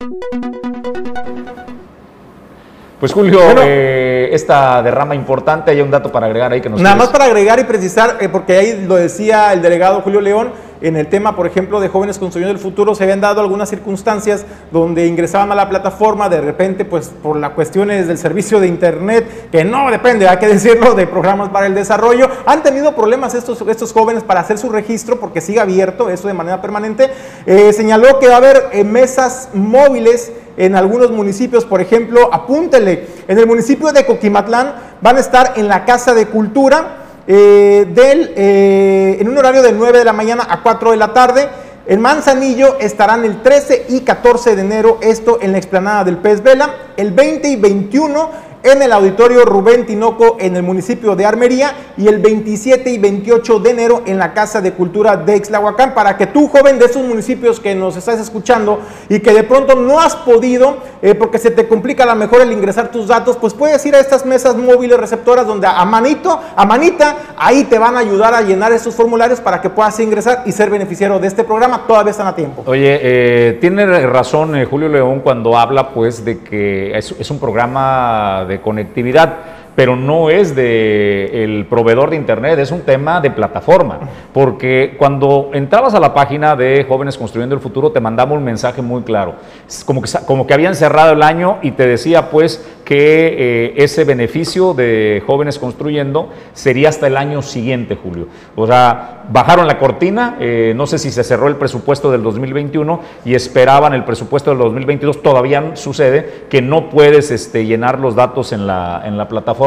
Pues Julio, eh, esta derrama importante, hay un dato para agregar ahí que nos Nada quieres- más para agregar y precisar, eh, porque ahí lo decía el delegado Julio León, en el tema, por ejemplo, de jóvenes construyendo el futuro, se habían dado algunas circunstancias donde ingresaban a la plataforma, de repente, pues por las cuestiones del servicio de Internet, que no depende, hay que [LAUGHS] decirlo, de programas para el desarrollo, han tenido problemas estos, estos jóvenes para hacer su registro, porque sigue abierto, eso de manera permanente. Eh, señaló que va a haber eh, mesas móviles en algunos municipios, por ejemplo, apúntele, en el municipio de Coquimatlán van a estar en la Casa de Cultura eh, del, eh, en un horario de 9 de la mañana a 4 de la tarde. En Manzanillo estarán el 13 y 14 de enero, esto en la explanada del Pez Vela, el 20 y 21 en el auditorio Rubén Tinoco en el municipio de Armería y el 27 y 28 de enero en la Casa de Cultura de Ixlahuacán para que tú, joven de esos municipios que nos estás escuchando y que de pronto no has podido, eh, porque se te complica a lo mejor el ingresar tus datos, pues puedes ir a estas mesas móviles receptoras donde a manito, a manita, ahí te van a ayudar a llenar esos formularios para que puedas ingresar y ser beneficiario de este programa. Todavía están a tiempo. Oye, eh, tiene razón eh, Julio León cuando habla pues de que es, es un programa de conectividad, pero no es de proveedor de internet, es un tema de plataforma, porque cuando entrabas a la página de Jóvenes Construyendo el Futuro te mandaba un mensaje muy claro, como que, como que habían cerrado el año y te decía pues que eh, ese beneficio de Jóvenes Construyendo sería hasta el año siguiente, Julio. O sea, bajaron la cortina, eh, no sé si se cerró el presupuesto del 2021 y esperaban el presupuesto del 2022, todavía sucede que no puedes este, llenar los datos en la, en la plataforma,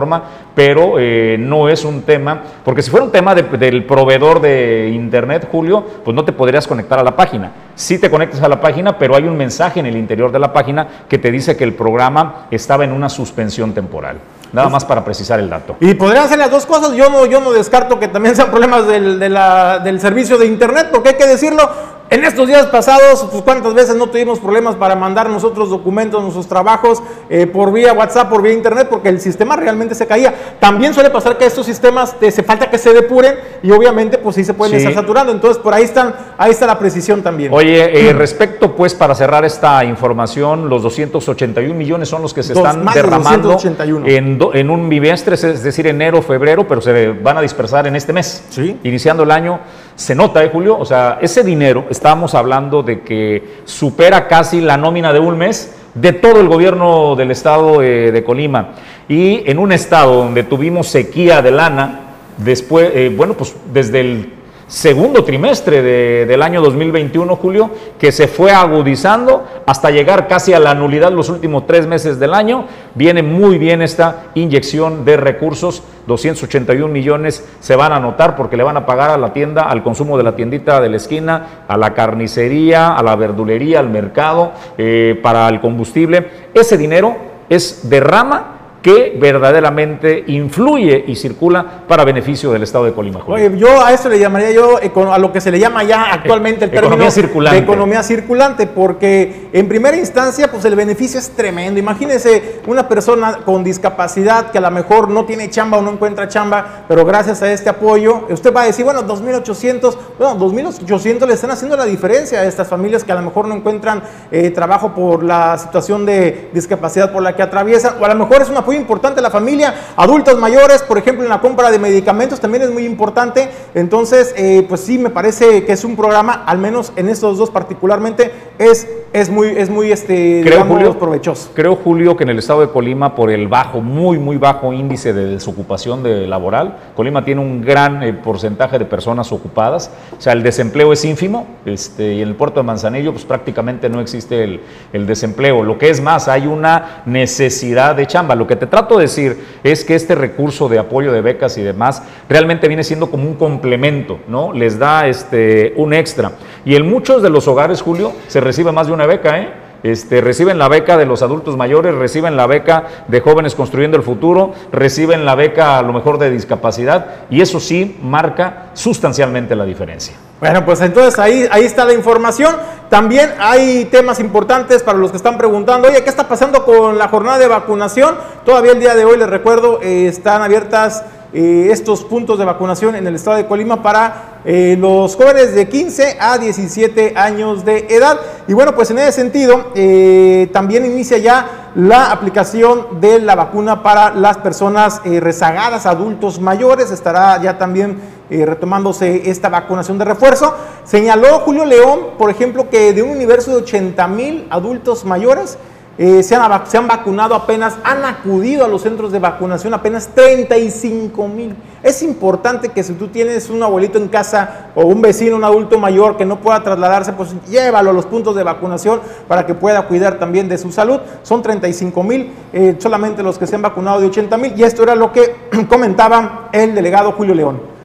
pero eh, no es un tema, porque si fuera un tema de- del proveedor de Internet, Julio, pues no te podrías conectar a la página. Sí te conectas a la página, pero hay un mensaje en el interior de la página que te dice que el programa estaba en una suspensión temporal. Nada más para precisar el dato. Y podrían ser las dos cosas. Yo no, yo no descarto que también sean problemas del, de la- del servicio de Internet, porque hay que decirlo. En estos días pasados, pues cuántas veces no tuvimos problemas para mandar nosotros documentos, nuestros trabajos eh, por vía WhatsApp, por vía Internet, porque el sistema realmente se caía. También suele pasar que estos sistemas te se falta que se depuren y obviamente pues sí se pueden Sí. estar saturando. Entonces por ahí están, ahí está la precisión también. Oye, eh, respecto pues para cerrar esta información, los 281 millones son los que se Dos- están derramando 281. en, do- en un bimestre, es decir, enero, febrero, pero se van a dispersar en este mes. Sí. Iniciando el año, se nota, ¿eh, Julio? O sea, ese dinero, estábamos hablando de que supera casi la nómina de un mes de todo el gobierno del estado de Colima. Y en un estado donde tuvimos sequía de lana, después, eh, bueno, pues desde el segundo trimestre de- del año 2021, Julio, que se fue agudizando hasta llegar casi a la nulidad los últimos tres meses del año. Viene muy bien esta inyección de recursos, 281 millones se van a anotar porque le van a pagar a la tienda, al consumo de la tiendita de la esquina, a la carnicería, a la verdulería, al mercado, eh, para el combustible. Ese dinero es derrama que verdaderamente influye y circula para beneficio del Estado de Colima. Oye, yo a eso le llamaría yo a lo que se le llama ya actualmente el término Economía circulante. de economía circulante, porque en primera instancia, pues el beneficio es tremendo. Imagínese una persona con discapacidad que a lo mejor no tiene chamba o no encuentra chamba, pero gracias a este apoyo, usted va a decir, bueno, 2.800, bueno, 2.800 le están haciendo la diferencia a estas familias que a lo mejor no encuentran eh, trabajo por la situación de discapacidad por la que atraviesan, o a lo mejor es un apoyo importante a la familia, adultos mayores, por ejemplo, en la compra de medicamentos también es muy importante. Entonces, eh, pues sí, me parece que es un programa, al menos en estos dos particularmente, es es muy, es muy este, Creo, digamos, Julio, provechoso. Creo, Julio, que en el estado de Colima, por el bajo, muy, muy bajo índice de desocupación de laboral, Colima tiene un gran eh, porcentaje de personas ocupadas. O sea, el desempleo es ínfimo este, y en el puerto de Manzanillo, pues prácticamente no existe el, el desempleo. Lo que es más, hay una necesidad de chamba. Lo que te trato de decir es que este recurso de apoyo de becas y demás realmente viene siendo como un complemento, ¿no? Les da este, un extra. Y en muchos de los hogares, Julio, se recibe más de una beca, ¿eh? Este, reciben la beca de los adultos mayores, reciben la beca de jóvenes construyendo el futuro, reciben la beca a lo mejor de discapacidad y eso sí marca sustancialmente la diferencia. Bueno, pues entonces ahí, ahí está la información. También hay temas importantes para los que están preguntando, oye, ¿qué está pasando con la jornada de vacunación? Todavía el día de hoy, les recuerdo, eh, están abiertas eh, estos puntos de vacunación en el estado de Colima para eh, los jóvenes de 15 a 17 años de edad. Y bueno, pues en ese sentido, eh, también inicia ya la aplicación de la vacuna para las personas rezagadas, adultos mayores. Estará ya también eh, retomándose esta vacunación de refuerzo. Señaló Julio León, por ejemplo, que de un universo de 80 mil adultos mayores, eh, se, han, vacunado apenas, han acudido a los centros de vacunación apenas 35 mil. Es importante que si tú tienes un abuelito en casa o un vecino, un adulto mayor que no pueda trasladarse, pues llévalo a los puntos de vacunación para que pueda cuidar también de su salud. Son 35 mil, eh, solamente los que se han vacunado de 80 mil. Y esto era lo que [CLEARS THROAT] comentaba el delegado Julio León.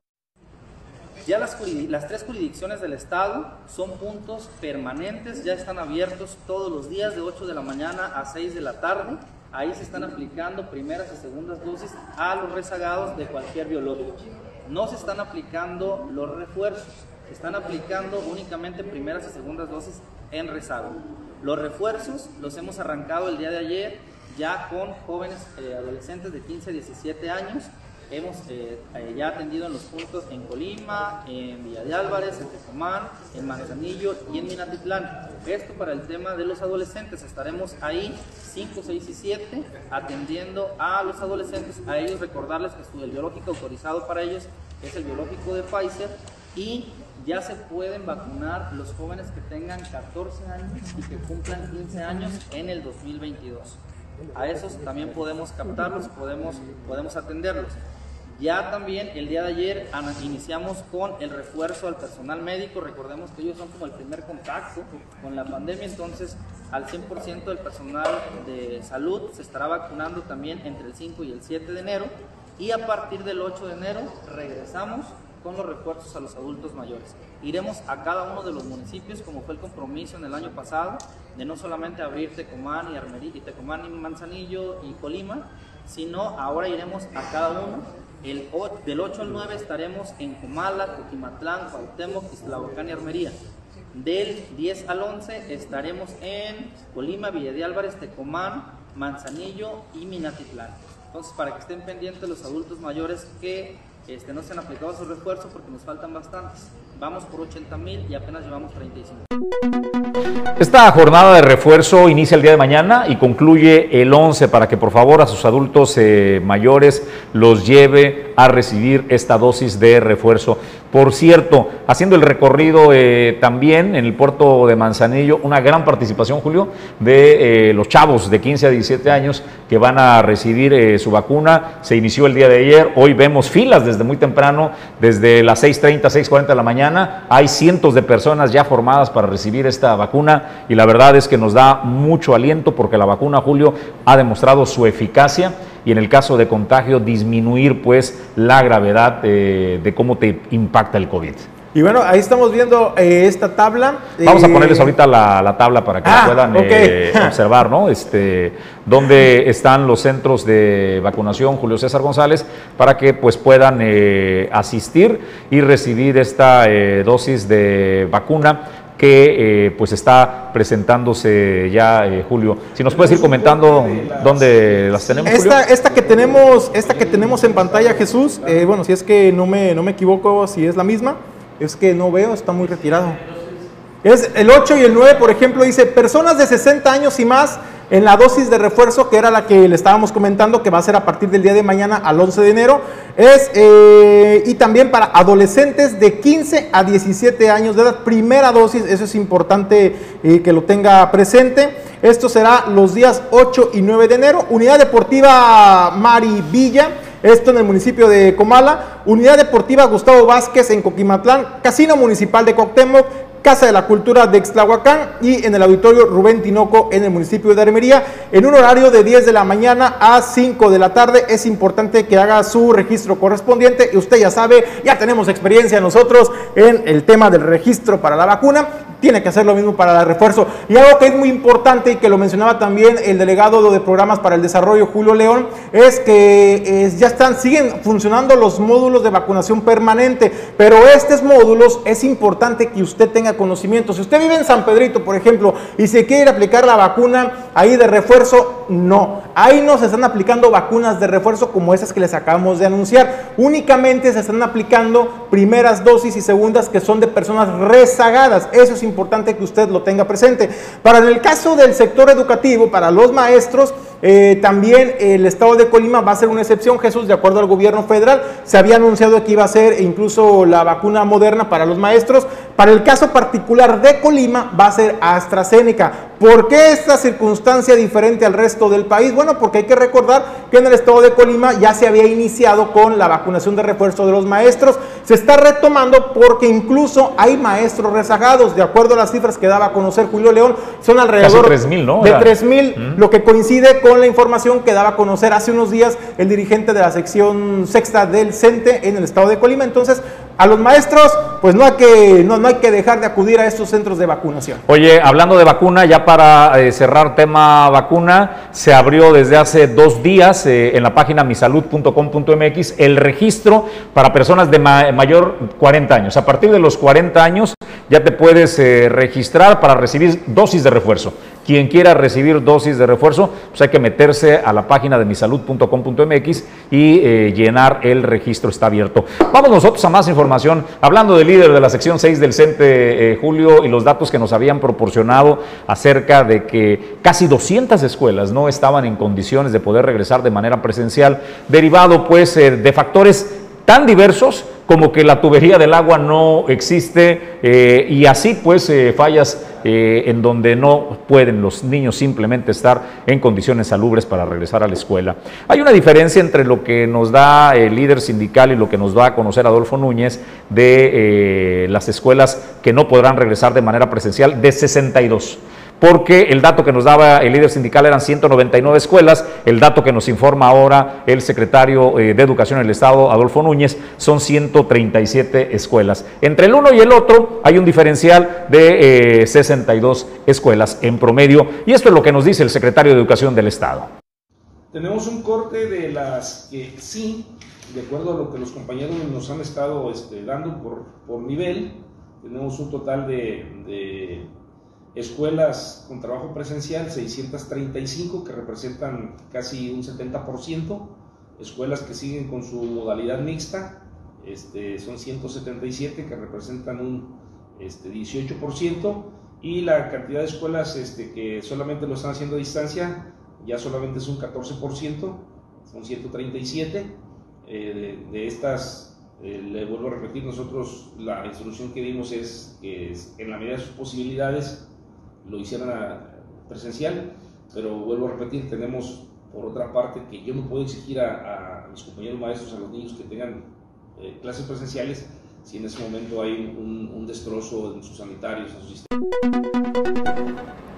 Ya las, las, tres jurisdicciones del Estado son puntos permanentes, ya están abiertos todos los días de 8 de la mañana a 6 de la tarde. Ahí se están aplicando primeras y segundas dosis a los rezagados de cualquier biológico. No se están aplicando los refuerzos, se están aplicando únicamente primeras y segundas dosis en rezago. Los refuerzos los hemos arrancado el día de ayer ya con jóvenes eh, adolescentes de 15 a 17 años hemos eh, ya atendido en los puntos en Colima, en Villa de Álvarez, en Tecomán, en Manzanillo y en Minatitlán. Esto para el tema de los adolescentes. Estaremos ahí 5, 6 y 7 atendiendo a los adolescentes. A ellos recordarles que el biológico autorizado para ellos es el biológico de Pfizer y ya se pueden vacunar los jóvenes que tengan 14 años y que cumplan 15 años en el 2022. A esos también podemos captarlos, podemos, podemos atenderlos. Ya también el día de ayer iniciamos con el refuerzo al personal médico. Recordemos que ellos son como el primer contacto con la pandemia, entonces al 100% del personal de salud se estará vacunando también entre el 5 y el 7 de enero. Y a partir del 8 de enero regresamos con los refuerzos a los adultos mayores. Iremos a cada uno de los municipios, como fue el compromiso en el año pasado, de no solamente abrir Tecomán y, Armerí, y Tecomán y Manzanillo y Colima, sino ahora iremos a cada uno. El, del 8 al 9 estaremos en Comala, Coquimatlán, Cuauhtémoc, Islahuacán y Armería. Del 10 al 11 estaremos en Colima, Villa de Álvarez, Tecomán, Manzanillo y Minatitlán. Entonces, para que estén pendientes los adultos mayores que este, no se han aplicado sus refuerzos porque nos faltan bastantes. Vamos por 80 mil y apenas llevamos 35. Esta jornada de refuerzo inicia el día de mañana y concluye el 11 para que por favor a sus adultos eh, mayores los lleve a recibir esta dosis de refuerzo. Por cierto, haciendo el recorrido eh, también en el puerto de Manzanillo, una gran participación, Julio, de eh, los chavos de 15 a 17 años que van a recibir eh, su vacuna. Se inició el día de ayer, hoy vemos filas desde muy temprano, desde las 6.30, 6.40 de la mañana. Hay cientos de personas ya formadas para recibir esta vacuna y la verdad es que nos da mucho aliento porque la vacuna, Julio, ha demostrado su eficacia y en el caso de contagio disminuir pues la gravedad eh, de cómo te impacta el COVID. Y bueno, ahí estamos viendo eh, esta tabla. Vamos a Eh, ponerles ahorita la, la tabla para que Ah, la puedan eh, [LAUGHS] observar, ¿no? Este, dónde están los centros de vacunación Julio César González para que pues puedan asistir y recibir esta dosis de vacuna que eh, pues está presentándose ya, eh, Julio. Si nos puedes ir comentando dónde las tenemos, Julio. Esta, esta que tenemos, esta que tenemos en pantalla, Jesús, eh, bueno, si es que no me, no me equivoco, si es la misma, es que no veo, está muy retirado. Es el 8 y el 9, por ejemplo, dice, personas de 60 años y más en la dosis de refuerzo, que era la que le estábamos comentando, que va a ser a partir del día de mañana al 11 de enero, es, eh, y también para adolescentes de 15 a 17 años de edad, primera dosis, eso es importante eh, que lo tenga presente. Esto será los días 8 y 9 de enero. Unidad Deportiva Mari Villa esto en el municipio de Comala, Unidad Deportiva Gustavo Vázquez en Coquimatlán, Casino Municipal de Coctemoc, Casa de la Cultura de Extlahuacán y en el auditorio Rubén Tinoco en el municipio de Armería, en un horario de 10 de la mañana a 5 de la tarde. Es importante que haga su registro correspondiente usted ya sabe, ya tenemos experiencia nosotros en el tema del registro para la vacuna tiene que hacer lo mismo para el refuerzo. Y algo que es muy importante y que lo mencionaba también el delegado de programas para el desarrollo, Julio León, es que ya están, siguen funcionando los módulos de vacunación permanente, pero estos módulos es importante que usted tenga conocimiento. Si usted vive en San Pedrito, por ejemplo, y se quiere aplicar la vacuna ahí de refuerzo, no. Ahí no se están aplicando vacunas de refuerzo como esas que les acabamos de anunciar. Únicamente se están aplicando primeras dosis y segundas que son de personas rezagadas. Eso es importante que usted lo tenga presente. Para el caso del sector educativo, para los maestros, eh, también el estado de Colima va a ser una excepción, Jesús, de acuerdo al gobierno federal. Se había anunciado que iba a ser incluso la vacuna moderna para los maestros. Para el caso particular de Colima va a ser AstraZeneca. ¿Por qué esta circunstancia diferente al resto del país? Bueno, porque hay que recordar que en el estado de Colima ya se había iniciado con la vacunación de refuerzo de los maestros. Se está retomando porque incluso hay maestros rezagados. De acuerdo a las cifras que daba a conocer Julio León, son alrededor de 3.000, ¿no? De 3.000, lo que coincide con la información que daba a conocer hace unos días el dirigente de la sección sexta del CENTE en el estado de Colima. Entonces, a los maestros, pues no hay que, no, no hay que dejar de acudir a estos centros de vacunación. Oye, hablando de vacuna, ya para eh, cerrar tema vacuna, se abrió desde hace dos días eh, en la página misalud.com.mx el registro para personas de mayor 40 años. A partir de los 40 años ya te puedes eh, registrar para recibir dosis de refuerzo. Quien quiera recibir dosis de refuerzo, pues hay que meterse a la página de misalud.com.mx y eh, llenar el registro, está abierto. Vamos nosotros a más información, hablando del líder de la sección 6 del CENTE, eh, Julio, y los datos que nos habían proporcionado acerca de que casi 200 escuelas no estaban en condiciones de poder regresar de manera presencial, derivado pues eh, de factores tan diversos como que la tubería del agua no existe eh, y así pues eh, fallas eh, en donde no pueden los niños simplemente estar en condiciones salubres para regresar a la escuela. Hay una diferencia entre lo que nos da el líder sindical y lo que nos da a conocer Adolfo Núñez de las escuelas que no podrán regresar de manera presencial de 62 porque el dato que nos daba el líder sindical eran 199 escuelas, el dato que nos informa ahora el secretario eh, de Educación del Estado, Adolfo Núñez, son 137 escuelas. Entre el uno y el otro hay un diferencial de 62 eh, escuelas en promedio, y esto es lo que nos dice el secretario de Educación del Estado. Tenemos un corte de las que sí, de acuerdo a lo que los compañeros nos han estado este, dando por, por nivel, tenemos un total de escuelas con trabajo presencial, 635 que representan casi un 70%, escuelas que siguen con su modalidad mixta, este, son 177 que representan un este, 18%, y la cantidad de escuelas este, que solamente lo están haciendo a distancia ya solamente es un 14%, son 137. Eh, de, estas, eh, le vuelvo a repetir, nosotros la instrucción que dimos es que en la medida de sus posibilidades lo hicieran presencial, pero vuelvo a repetir, tenemos por otra parte que yo no puedo exigir a, mis compañeros maestros, a los niños que tengan eh, clases presenciales, si en ese momento hay un, un destrozo en sus sanitarios, en sus sistemas.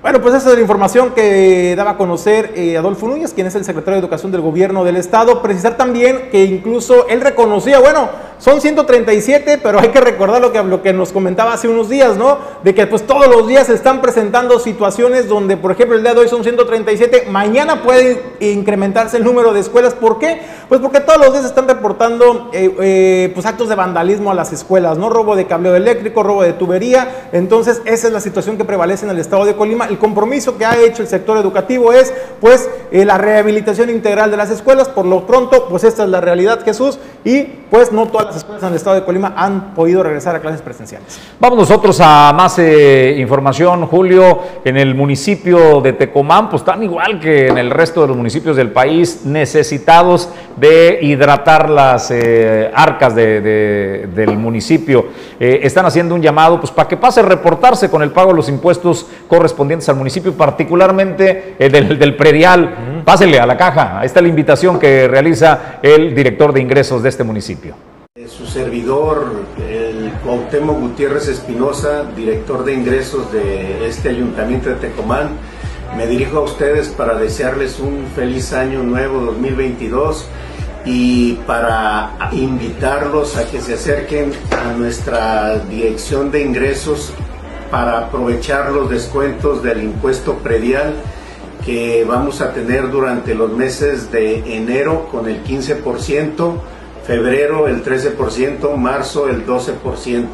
Bueno, pues esa es la información que daba a conocer eh, Adolfo Núñez, quien es el secretario de Educación del Gobierno del Estado. Precisar también que incluso él reconocía, bueno, son 137, pero hay que recordar lo que, lo que nos comentaba hace unos días, ¿no? De que pues todos los días se están presentando situaciones donde, por ejemplo, el día de hoy son 137, mañana puede incrementarse el número de escuelas. ¿Por qué? Pues porque todos los días están reportando eh, eh, pues actos de vandalismo a las escuelas, ¿no? Robo de cableo eléctrico, robo de tubería. Entonces, esa es la situación que prevalece en el Estado de Colima el compromiso que ha hecho el sector educativo es pues eh, la rehabilitación integral de las escuelas. Por lo pronto, pues esta es la realidad, Jesús, y pues no todas las escuelas en el estado de Colima han podido regresar a clases presenciales. Vamos nosotros a más eh, información, Julio. En el municipio de Tecomán, pues están igual que en el resto de los municipios del país, necesitados de hidratar las eh, arcas del municipio. están haciendo un llamado pues para que pase a reportarse con el pago de los impuestos correspondientes al municipio, particularmente el del, del predial. Pásele a la caja. Ahí está la invitación que realiza el director de ingresos de este municipio. Su servidor, el Cuauhtémoc Gutiérrez Espinosa, director de ingresos de este ayuntamiento de Tecomán, me dirijo a ustedes para desearles un feliz año nuevo 2022 y para invitarlos a que se acerquen a nuestra dirección de ingresos para aprovechar los descuentos del impuesto predial que vamos a tener durante los meses de enero con el 15%, febrero el 13%, marzo el 12%.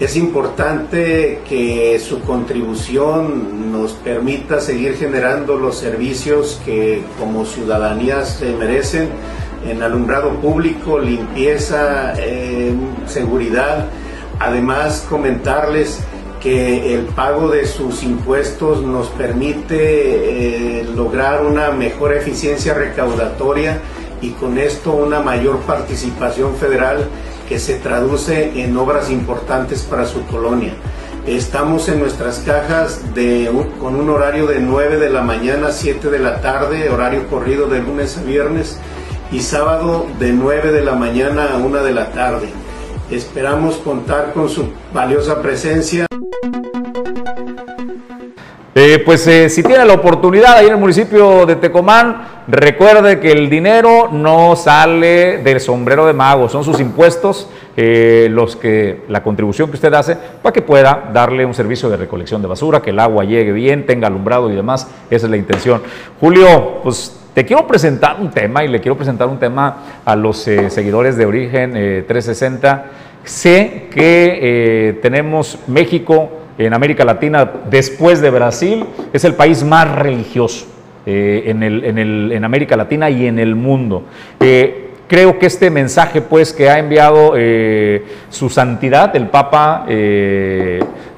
Es importante que su contribución nos permita seguir generando los servicios que como ciudadanía se merecen en alumbrado público, limpieza, eh, seguridad. Además, comentarles que el pago de sus impuestos nos permite eh, lograr una mejor eficiencia recaudatoria y con esto una mayor participación federal que se traduce en obras importantes para su colonia. Estamos en nuestras cajas con un horario de 9 de la mañana a 7 de la tarde, horario corrido de lunes a viernes, y sábado de 9 de la mañana a 1 de la tarde. Esperamos contar con su valiosa presencia. Eh, pues eh, si tiene la oportunidad ahí en el municipio de Tecomán, recuerde que el dinero no sale del sombrero de mago, son sus impuestos eh, los que la contribución que usted hace para que pueda darle un servicio de recolección de basura, que el agua llegue bien, tenga alumbrado y demás. Esa es la intención. Julio, pues te quiero presentar un tema y le quiero presentar un tema a los seguidores de Origen 360. Sé que tenemos México en América Latina, después de Brasil, es el país más religioso eh, en, en, América Latina y en el mundo. Eh, creo que este mensaje pues que ha enviado eh, su santidad, el Papa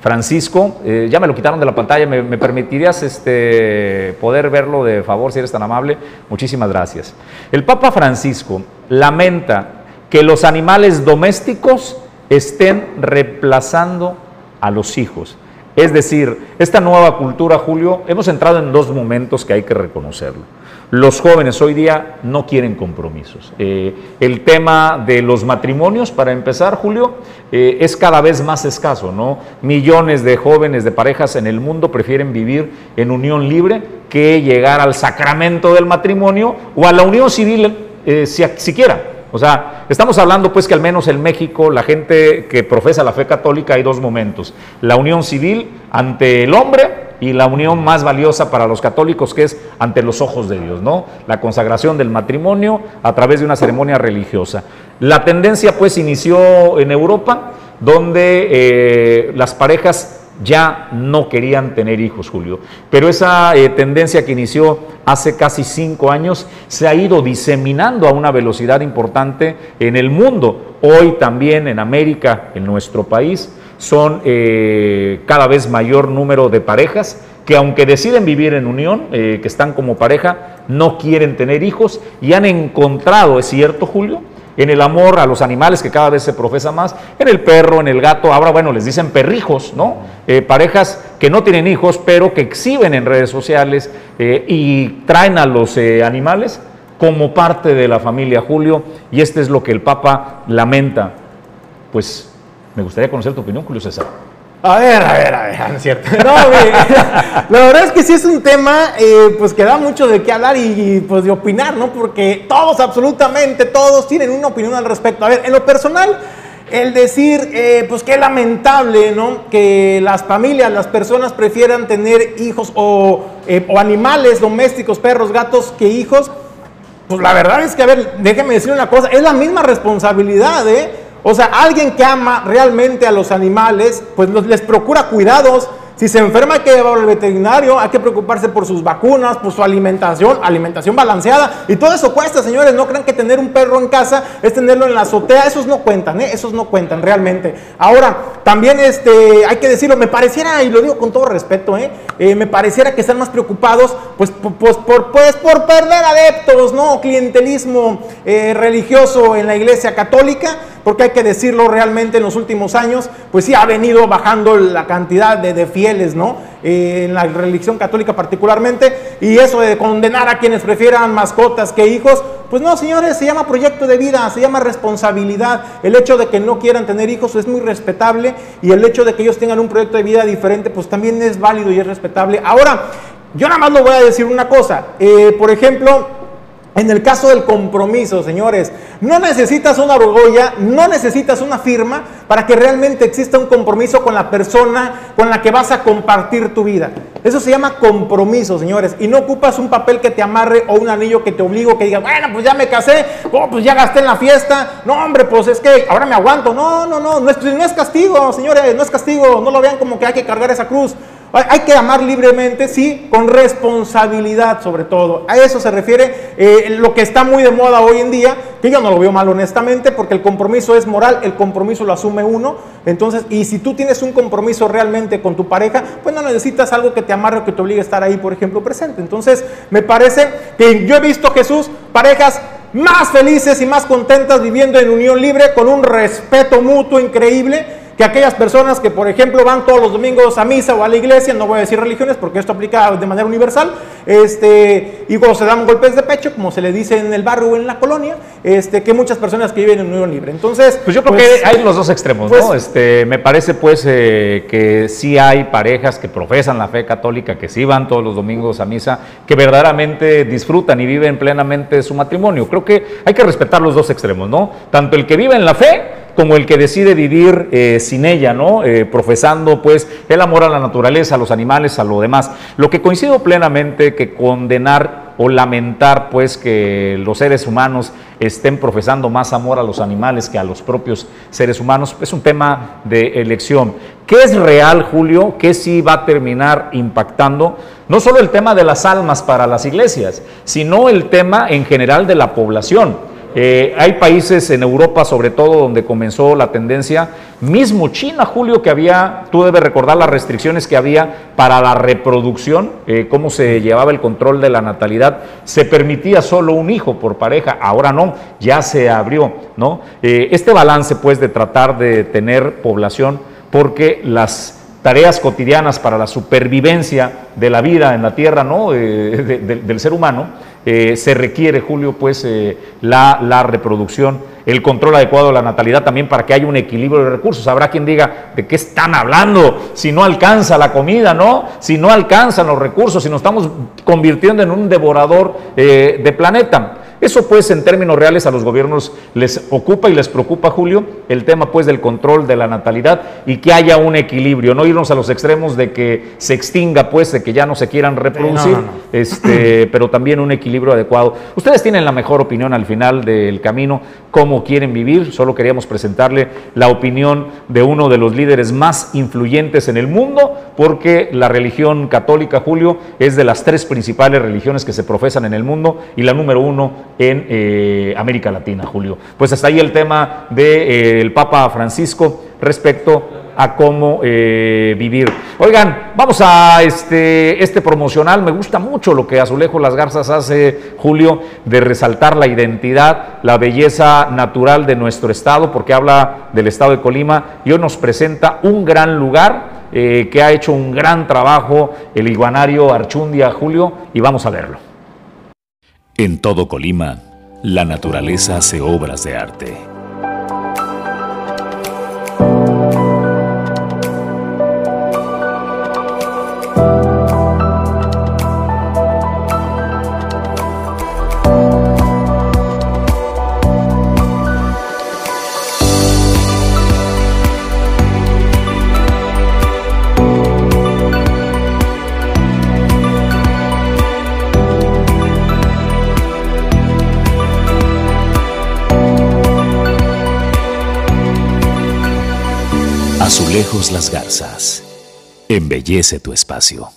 Francisco, ya me lo quitaron de la pantalla, ¿me, me permitirías este, poder verlo de favor si eres tan amable? Muchísimas gracias. El Papa Francisco lamenta que los animales domésticos estén reemplazando a los hijos. Es decir, esta nueva cultura, Julio, hemos entrado en dos momentos que hay que reconocerlo. Los jóvenes hoy día no quieren compromisos. Eh, el tema de los matrimonios, para empezar, Julio, eh, es cada vez más escaso, ¿no? Millones de jóvenes, de parejas en el mundo prefieren vivir en unión libre que llegar al sacramento del matrimonio o a la unión civil eh, siquiera. O sea, estamos hablando pues que al menos en México la gente que profesa la fe católica hay dos momentos. La unión civil ante el hombre y la unión más valiosa para los católicos que es ante los ojos de Dios, ¿no? La consagración del matrimonio a través de una ceremonia religiosa. La tendencia pues inició en Europa donde eh, las parejas ya no querían tener hijos, Julio. Pero esa eh, tendencia que inició hace casi cinco años se ha ido diseminando a una velocidad importante en el mundo. Hoy también en América, en nuestro país, son eh, cada vez mayor número de parejas que aunque deciden vivir en unión, eh, que están como pareja, no quieren tener hijos y han encontrado, es cierto Julio, en el amor a los animales que cada vez se profesa más, en el perro, en el gato, ahora bueno, les dicen perrijos, ¿no? Eh, parejas que no tienen hijos, pero que exhiben en redes sociales y traen a los animales como parte de la familia Julio, y este es lo que el Papa lamenta. Pues me gustaría conocer tu opinión, Julio César. A ver, a ver, a ver, [LAUGHS] no es cierto. No, [LAUGHS] la verdad es que sí es un tema eh, pues que da mucho de qué hablar y, pues de opinar, ¿no? Porque todos, absolutamente todos, tienen una opinión al respecto. A ver, en lo personal, el decir, eh, pues qué lamentable, ¿no? Que las familias, las personas prefieran tener hijos o, eh, o animales domésticos, perros, gatos, que hijos. Pues la verdad es que, a ver, déjeme decir una cosa, es la misma responsabilidad, ¿eh? O sea, alguien que ama realmente a los animales, pues les procura cuidados, Si se enferma hay que llevarlo al veterinario, hay que preocuparse por sus vacunas, por su alimentación, alimentación balanceada. Y todo eso cuesta, señores. No crean que tener un perro en casa es tenerlo en la azotea. Esos no cuentan, ¿eh? esos no cuentan realmente. Ahora, también este, hay que decirlo, me pareciera, y lo digo con todo respeto, ¿eh? Eh, me pareciera que están más preocupados pues, pues, por, pues, por perder adeptos, ¿no? Clientelismo religioso en la iglesia católica porque hay que decirlo realmente en los últimos años, pues sí ha venido bajando la cantidad de, fieles, ¿no? Eh, en la religión católica particularmente, y eso de condenar a quienes prefieran mascotas que hijos, pues no, señores, se llama proyecto de vida, se llama responsabilidad. El hecho de que no quieran tener hijos es muy respetable y el hecho de que ellos tengan un proyecto de vida diferente, pues también es válido y es respetable. Ahora, yo nada más lo voy a decir una cosa, eh, por ejemplo, en el caso del compromiso, señores, no necesitas una argolla, no necesitas una firma para que realmente exista un compromiso con la persona con la que vas a compartir tu vida. Eso se llama compromiso, señores, y no ocupas un papel que te amarre o un anillo que te obligo que diga, bueno, pues ya me casé, oh, pues ya gasté en la fiesta, no, hombre, pues es que ahora me aguanto. No, no, no, no es, no es castigo, señores, no es castigo, no lo vean como que hay que cargar esa cruz. Hay que amar libremente, sí, con responsabilidad sobre todo. A eso se refiere eh, lo que está muy de moda hoy en día, que yo no lo veo mal honestamente, porque el compromiso es moral, el compromiso lo asume uno. Entonces, y si tú tienes un compromiso realmente con tu pareja, pues no necesitas algo que te amarre o que te obligue a estar ahí, por ejemplo, presente. Entonces, me parece que yo he visto, Jesús, parejas más felices y más contentas viviendo en unión libre, con un respeto mutuo increíble que aquellas personas que, por ejemplo, van todos los domingos a misa o a la iglesia, no voy a decir religiones porque esto aplica de manera universal, este, y cuando se dan golpes de pecho, como se le dice en el barrio o en la colonia, este, que muchas personas que viven en unión libre. Entonces, pues yo creo que pues, hay los dos extremos, ¿no? Pues, este, me parece pues eh, que sí hay parejas que profesan la fe católica, que sí van todos los domingos a misa, que verdaderamente disfrutan y viven plenamente su matrimonio. Creo que hay que respetar los dos extremos, ¿no? Tanto el que vive en la fe, como el que decide vivir eh, sin ella, ¿no? Eh, profesando pues el amor a la naturaleza, a los animales, a lo demás. Lo que coincido plenamente que condenar o lamentar pues que los seres humanos estén profesando más amor a los animales que a los propios seres humanos es un tema de elección. ¿Qué es real, Julio? ¿Qué sí va a terminar impactando? No solo el tema de las almas para las iglesias, sino el tema en general de la población. Eh, hay países en Europa, sobre todo, donde comenzó la tendencia, mismo China, Julio, que había, tú debes recordar las restricciones que había para la reproducción, eh, cómo se llevaba el control de la natalidad, se permitía solo un hijo por pareja, ahora no, ya se abrió, ¿no? Eh, este balance, pues, de tratar de tener población, porque las tareas cotidianas para la supervivencia de la vida en la tierra, ¿no? del ser humano, eh, se requiere, Julio, pues eh, la, reproducción, el control adecuado de la natalidad también para que haya un equilibrio de recursos. Habrá quien diga, ¿de qué están hablando? Si no alcanza la comida, ¿no? Si no alcanzan los recursos, si nos estamos convirtiendo en un devorador eh, de planeta. Eso pues en términos reales a los gobiernos les ocupa y les preocupa, Julio, el tema pues del control de la natalidad y que haya un equilibrio, no irnos a los extremos de que se extinga pues, de que ya no se quieran reproducir, Este, pero también un equilibrio adecuado. Ustedes tienen la mejor opinión al final del camino, cómo quieren vivir, solo queríamos presentarle la opinión de uno de los líderes más influyentes en el mundo, porque la religión católica, Julio, es de las tres principales religiones que se profesan en el mundo y la número uno en eh, América Latina, Julio. Pues hasta ahí el tema del eh, Papa Francisco respecto a cómo eh, vivir. Oigan, vamos a este, este promocional. Me gusta mucho lo que Azulejo Las Garzas hace, Julio, de resaltar la identidad, la belleza natural de nuestro estado, porque habla del estado de Colima y hoy nos presenta un gran lugar que ha hecho un gran trabajo el iguanario Archundia, Julio, y vamos a verlo. En todo Colima, la naturaleza hace obras de arte. Azulejos las Garzas. embellece tu espacio.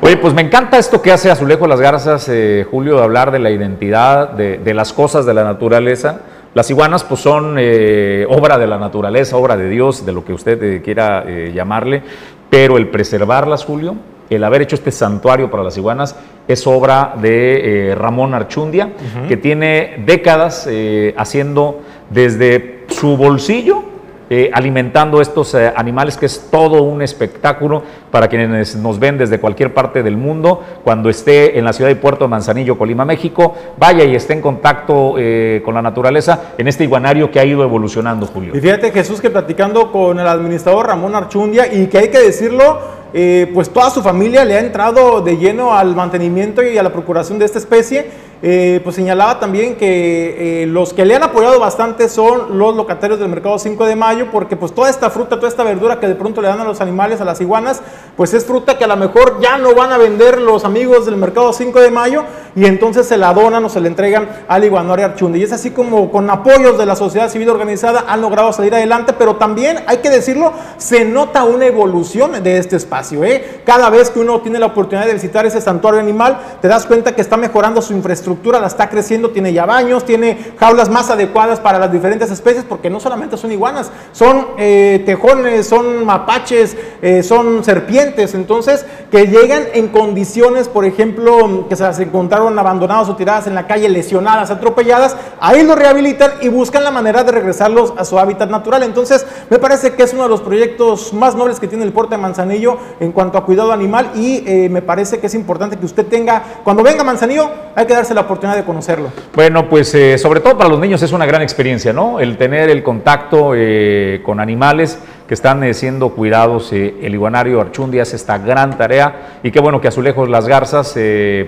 Oye, pues me encanta esto que hace Azulejo Las Garzas, eh, Julio, de hablar de la identidad, de, las cosas de la naturaleza. Las iguanas pues son eh, obra de la naturaleza, obra de Dios, de lo que usted eh, quiera llamarle, pero el preservarlas, Julio, el haber hecho este santuario para las iguanas es obra de Ramón Archundia, que tiene décadas haciendo desde su bolsillo eh, alimentando estos eh, animales, que es todo un espectáculo para quienes nos ven desde cualquier parte del mundo. Cuando esté en la ciudad de Puerto de Manzanillo, Colima, México, vaya y esté en contacto eh, con la naturaleza en este iguanario que ha ido evolucionando, Julio. Y fíjate, Jesús, que platicando con el administrador Ramón Archundia, y que hay que decirlo, pues toda su familia le ha entrado de lleno al mantenimiento y a la procuración de esta especie eh, pues señalaba también que eh, los que le han apoyado bastante son los locatarios del mercado 5 de mayo, porque pues toda esta fruta, toda esta verdura que de pronto le dan a los animales, a las iguanas, pues es fruta que a lo mejor ya no van a vender los amigos del mercado 5 de mayo y entonces se la donan o se le entregan al iguanario Archunde. Y es así como con apoyos de la sociedad civil organizada han logrado salir adelante, pero también hay que decirlo, se nota una evolución de este espacio. ¿Eh? Cada vez que uno tiene la oportunidad de visitar ese santuario animal, te das cuenta que está mejorando su infraestructura estructura la está creciendo, tiene ya baños, tiene jaulas más adecuadas para las diferentes especies, porque no solamente son iguanas, son eh, tejones, son mapaches, eh, son serpientes, entonces que llegan en condiciones, por ejemplo, que se las encontraron abandonados o tiradas en la calle, lesionadas, atropelladas, ahí los rehabilitan y buscan la manera de regresarlos a su hábitat natural. Entonces, me parece que es uno de los proyectos más nobles que tiene el puerto de Manzanillo en cuanto a cuidado animal y eh, me parece que es importante que usted tenga, cuando venga Manzanillo, hay que darse la oportunidad de conocerlo. Bueno, pues eh, sobre todo para los niños es una gran experiencia, ¿no? El tener el contacto eh, con animales que están siendo cuidados. el iguanario Archundi hace esta gran tarea y qué bueno que Azulejos Las Garzas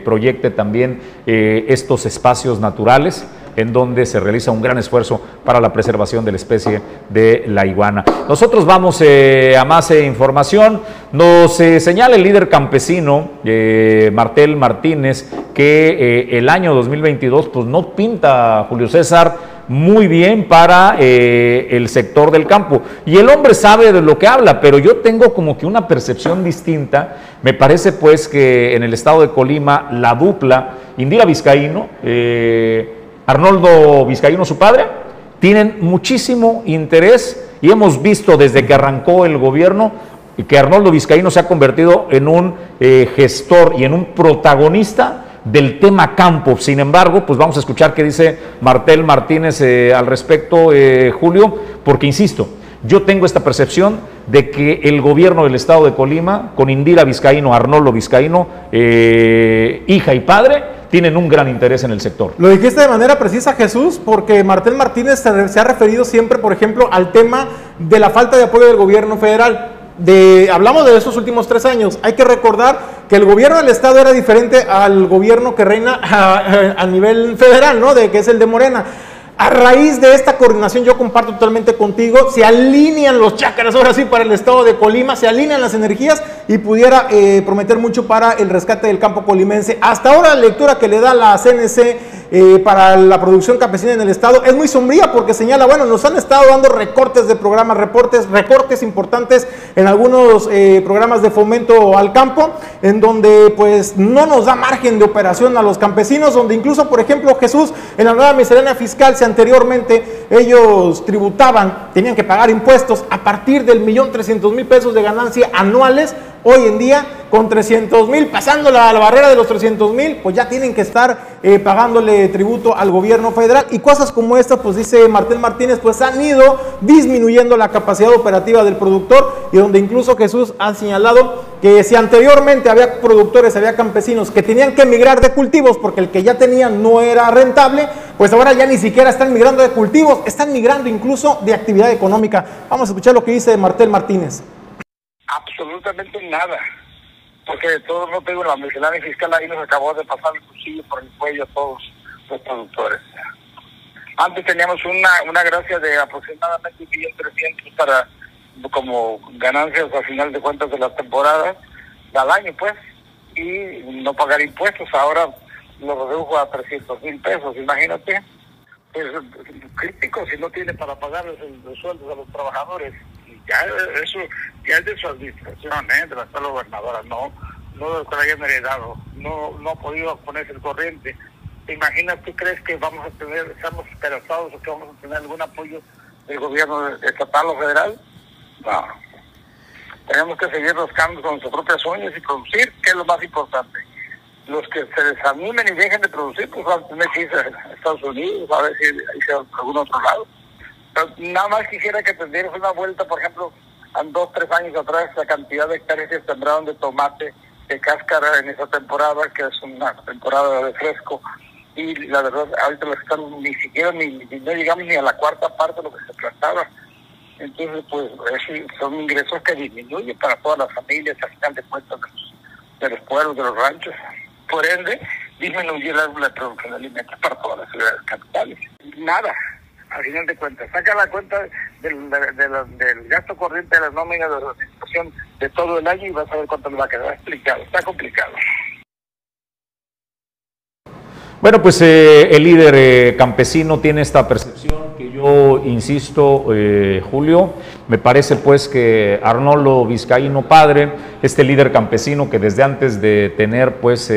proyecte también estos espacios naturales en donde se realiza un gran esfuerzo para la preservación de la especie de la iguana. Nosotros vamos eh, a más eh, información. Nos eh, señala el líder campesino, Martel Martínez, que el año 2022 pues, no pinta, Julio César, muy bien para el sector del campo. Y el hombre sabe de lo que habla, pero yo tengo como que una percepción distinta. Me parece pues que en el estado de Colima la dupla, Indira Vizcaíno, Arnoldo Vizcaíno, su padre, tienen muchísimo interés y hemos visto desde que arrancó el gobierno que Arnoldo Vizcaíno se ha convertido en un eh, gestor y en un protagonista del tema campo. Sin embargo, pues vamos a escuchar qué dice Martel Martínez eh, al respecto, eh, Julio, porque insisto, yo tengo esta percepción de que el gobierno del estado de Colima, con Indira Vizcaíno, Arnoldo Vizcaíno, hija y padre, tienen un gran interés en el sector. Lo dijiste de manera precisa, Jesús, porque Martín Martínez se, ha referido siempre, por ejemplo, al tema de la falta de apoyo del gobierno federal. De, hablamos de esos últimos tres años. Hay que recordar que el gobierno del Estado era diferente al gobierno que reina a, nivel federal, ¿no? De que es el de Morena. A raíz de esta coordinación, yo comparto totalmente contigo, se alinean los chakras ahora sí para el estado de Colima, se alinean las energías y pudiera eh, prometer mucho para el rescate del campo colimense. Hasta ahora la lectura que le da la CNC eh, para la producción campesina en el Estado. Es muy sombría porque señala, bueno, nos han estado dando recortes de programas, reportes, recortes importantes en algunos eh, programas de fomento al campo, en donde pues no nos da margen de operación a los campesinos, donde incluso, por ejemplo, Jesús, en la nueva miscelánea fiscal, si anteriormente ellos tributaban, tenían que pagar impuestos a partir del millón trescientos mil pesos de ganancia anuales, Hoy en día, con 300 mil, pasando la, barrera de los 300 mil, pues ya tienen que estar eh, pagándole tributo al gobierno federal. Y cosas como esta, pues dice Martín Martínez, pues han ido disminuyendo la capacidad operativa del productor y donde incluso Jesús ha señalado que si anteriormente había productores, había campesinos que tenían que migrar de cultivos porque el que ya tenían no era rentable, pues ahora ya ni siquiera están migrando de cultivos, están migrando incluso de actividad económica. Vamos a escuchar lo que dice Martín Martínez. Absolutamente nada. Porque todos no tengo la miscelánea fiscal ahí nos acabó de pasar el cuchillo por el cuello a todos los productores. Antes teníamos una, una gracia de aproximadamente un millón trescientos para como ganancias al final de cuentas de las temporadas, al año pues, y no pagar impuestos. Ahora lo redujo a 300 mil pesos, imagínate. Pues crítico si no tiene para pagar los sueldos a los trabajadores ya eso ya es de su administración, ¿eh? de la actual gobernadora, no, no de lo que hayan heredado, no, no ha podido ponerse el corriente. ¿Te imaginas, tú crees que vamos a tener, estamos esperanzados o que vamos a tener algún apoyo del gobierno estatal o federal? No. Tenemos que seguir buscando con nuestras propias uñas y producir, que es lo más importante. Los que se desanimen y dejen de producir, pues van a tener que irse a Estados Unidos, a ver si hay algún otro lado. nada más quisiera que tendieras una vuelta, por ejemplo, a dos, tres años atrás, la cantidad de hectáreas que sembraron de tomate de cáscara en esa temporada, que es una temporada de fresco, y la verdad, ahorita lo están ni siquiera, ni, no llegamos ni a la cuarta parte de lo que se plantaba. Entonces, pues, son ingresos que disminuyen para todas las familias, al final de cuentas, de los, pueblos, de los ranchos. Por ende, disminuye la, producción de alimentos para todas las ciudades capitales. Nada, al final de cuentas. Saca la cuenta del, gasto corriente de las nóminas de la administración de todo el año y vas a ver cuánto le va a quedar explicado. Está complicado. Bueno, pues eh, el líder eh, campesino tiene esta percepción que yo insisto, eh, Julio, me parece pues que Arnoldo Vizcaíno padre, este líder campesino que desde antes de tener pues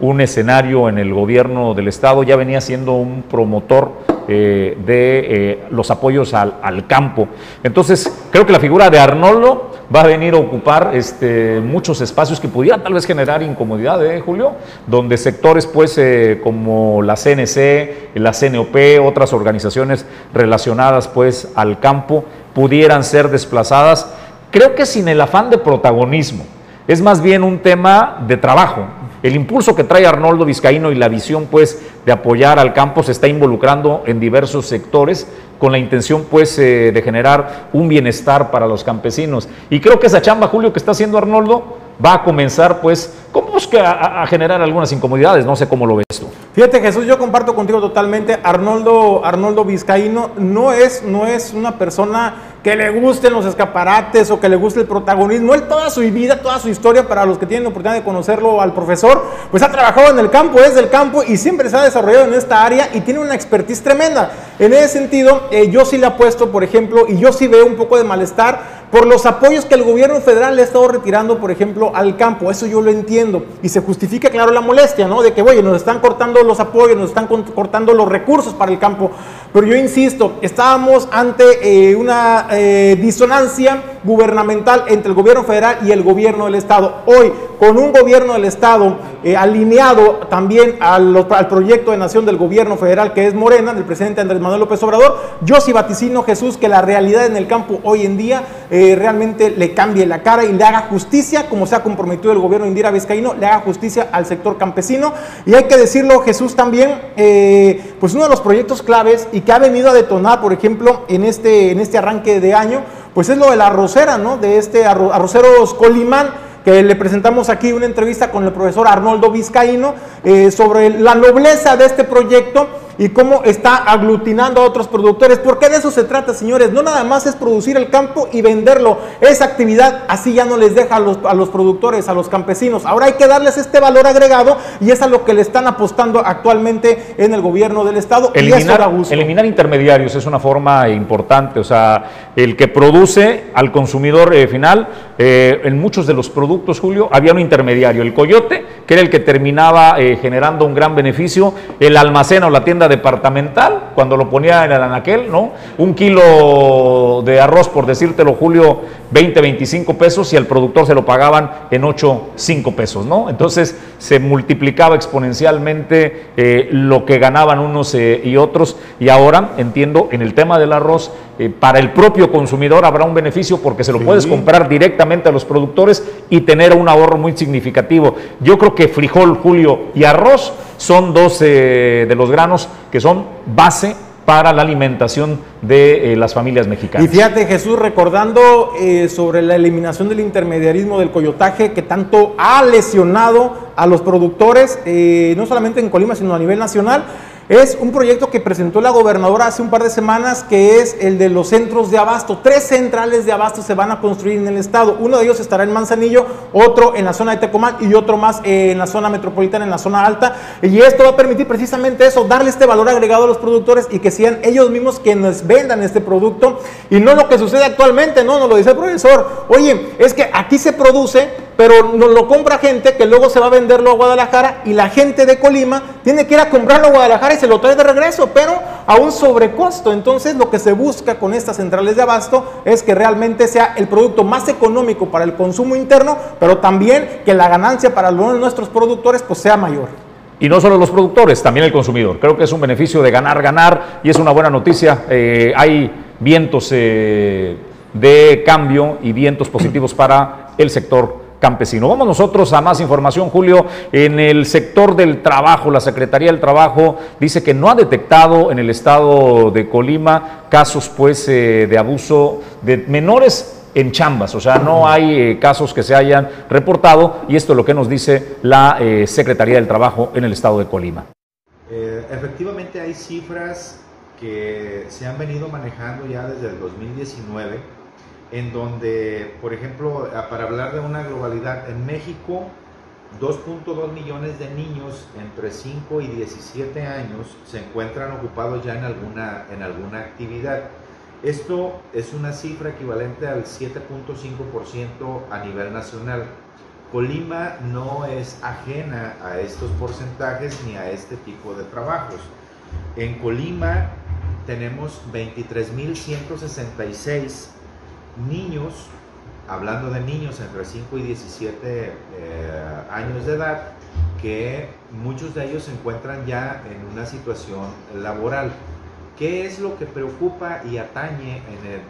un escenario en el gobierno del estado ya venía siendo un promotor de los apoyos al, al campo. Entonces, creo que la figura de Arnoldo va a venir a ocupar este, muchos espacios que pudieran tal vez generar incomodidad, ¿eh, Julio? Donde sectores pues eh, como la CNC, la CNOP, otras organizaciones relacionadas pues al campo pudieran ser desplazadas, creo que sin el afán de protagonismo, es más bien un tema de trabajo, el impulso que trae Arnoldo Vizcaíno y la visión pues de apoyar al campo se está involucrando en diversos sectores con la intención pues eh, de generar un bienestar para los campesinos. Y creo que esa chamba, Julio, que está haciendo Arnoldo, va a comenzar pues, como que a, generar algunas incomodidades, no sé cómo lo ves tú. Fíjate Jesús, yo comparto contigo totalmente, Arnoldo, Arnoldo Vizcaíno no es, no es una persona que le gusten los escaparates o que le guste el protagonismo. Él toda su vida, toda su historia, para los que tienen la oportunidad de conocerlo al profesor, pues ha trabajado en el campo, es del campo y siempre se ha desarrollado en esta área y tiene una expertise tremenda. En ese sentido, eh, yo sí le apuesto, por ejemplo, y yo sí veo un poco de malestar por los apoyos que el gobierno federal le ha estado retirando, por ejemplo, al campo. Eso yo lo entiendo. Y se justifica, claro, la molestia, ¿no? De que, oye, nos están cortando los apoyos, nos están cortando los recursos para el campo. Pero yo insisto, estábamos ante eh, una eh, disonancia gubernamental entre el gobierno federal y el gobierno del Estado. Hoy, con un gobierno del Estado eh, alineado también al, proyecto de nación del gobierno federal que es Morena, del presidente Andrés Manuel López Obrador, yo sí vaticino, Jesús, que la realidad en el campo hoy en día realmente le cambie la cara y le haga justicia, como se ha comprometido el gobierno Indira Vizcaíno, le haga justicia al sector campesino. Y hay que decirlo, Jesús, también, pues uno de los proyectos claves y que ha venido a detonar, por ejemplo, en este, en este arranque de año, pues es lo de la arrocera, ¿no? De este arroceros Colimán, que le presentamos aquí una entrevista con el profesor Arnoldo Vizcaíno eh, sobre la nobleza de este proyecto y cómo está aglutinando a otros productores. Porque de eso se trata, señores. No nada más es producir el campo y venderlo. Esa actividad así ya no les deja a los, a los productores, a los campesinos. Ahora hay que darles este valor agregado y es a lo que le están apostando actualmente en el gobierno del Estado. Eliminar, eliminar intermediarios es una forma importante. O sea, el que produce al consumidor eh, final, eh, en muchos de los productos, Julio, había un intermediario. El coyote, que era el que terminaba eh, generando un gran beneficio. El almacén o la tienda departamental, cuando lo ponía en el anaquel, ¿no? Un kilo de arroz, por decírtelo, Julio, 20, 25 pesos y al productor se lo pagaban en 8, 5 pesos, ¿no? Entonces se multiplicaba exponencialmente eh, lo que ganaban unos eh, y otros y ahora entiendo en el tema del arroz, eh, para el propio consumidor habrá un beneficio porque se lo puedes comprar directamente a los productores y tener un ahorro muy significativo. Yo creo que frijol, Julio y arroz son dos de los granos que son base para la alimentación de eh, las familias mexicanas. Y fíjate Jesús, recordando eh, sobre la eliminación del intermediarismo del coyotaje que tanto ha lesionado a los productores, eh, no solamente en Colima, sino a nivel nacional, es un proyecto que presentó la gobernadora hace un par de semanas, que es el de los centros de abasto. Tres centrales de abasto se van a construir en el estado. Uno de ellos estará en Manzanillo, otro en la zona de Tecomán y otro más en la zona metropolitana, en la zona alta. Y esto va a permitir precisamente eso, darle este valor agregado a los productores y que sean ellos mismos quienes vendan este producto y no lo que sucede actualmente, no, nos lo dice el profesor. Oye, es que aquí se produce, pero lo compra gente que luego se va a venderlo a Guadalajara y la gente de Colima tiene que ir a comprarlo a Guadalajara y se lo trae de regreso, pero a un sobrecosto. Entonces lo que se busca con estas centrales de abasto es que realmente sea el producto más económico para el consumo interno, pero también que la ganancia para nuestros productores pues sea mayor. Y no solo los productores, también el consumidor. Creo que es un beneficio de ganar, ganar y es una buena noticia. Eh, hay vientos eh, de cambio y vientos positivos para el sector campesino. Vamos nosotros a más información, Julio. En el sector del trabajo, la Secretaría del Trabajo dice que no ha detectado en el estado de Colima casos pues eh, de abuso de menores en chambas, o sea, no hay eh, casos que se hayan reportado y esto es lo que nos dice la eh, Secretaría del Trabajo en el estado de Colima. Efectivamente hay cifras que se han venido manejando ya desde el 2019, en donde, por ejemplo, para hablar de una globalidad, en México 2.2 millones de niños entre 5 y 17 años se encuentran ocupados ya en alguna, en alguna actividad. Esto es una cifra equivalente al 7.5% a nivel nacional. Colima no es ajena a estos porcentajes ni a este tipo de trabajos. En Colima tenemos 23.166 niños, hablando de niños entre 5 y 17 eh, años de edad, que muchos de ellos se encuentran ya en una situación laboral. ¿Qué es lo que preocupa y atañe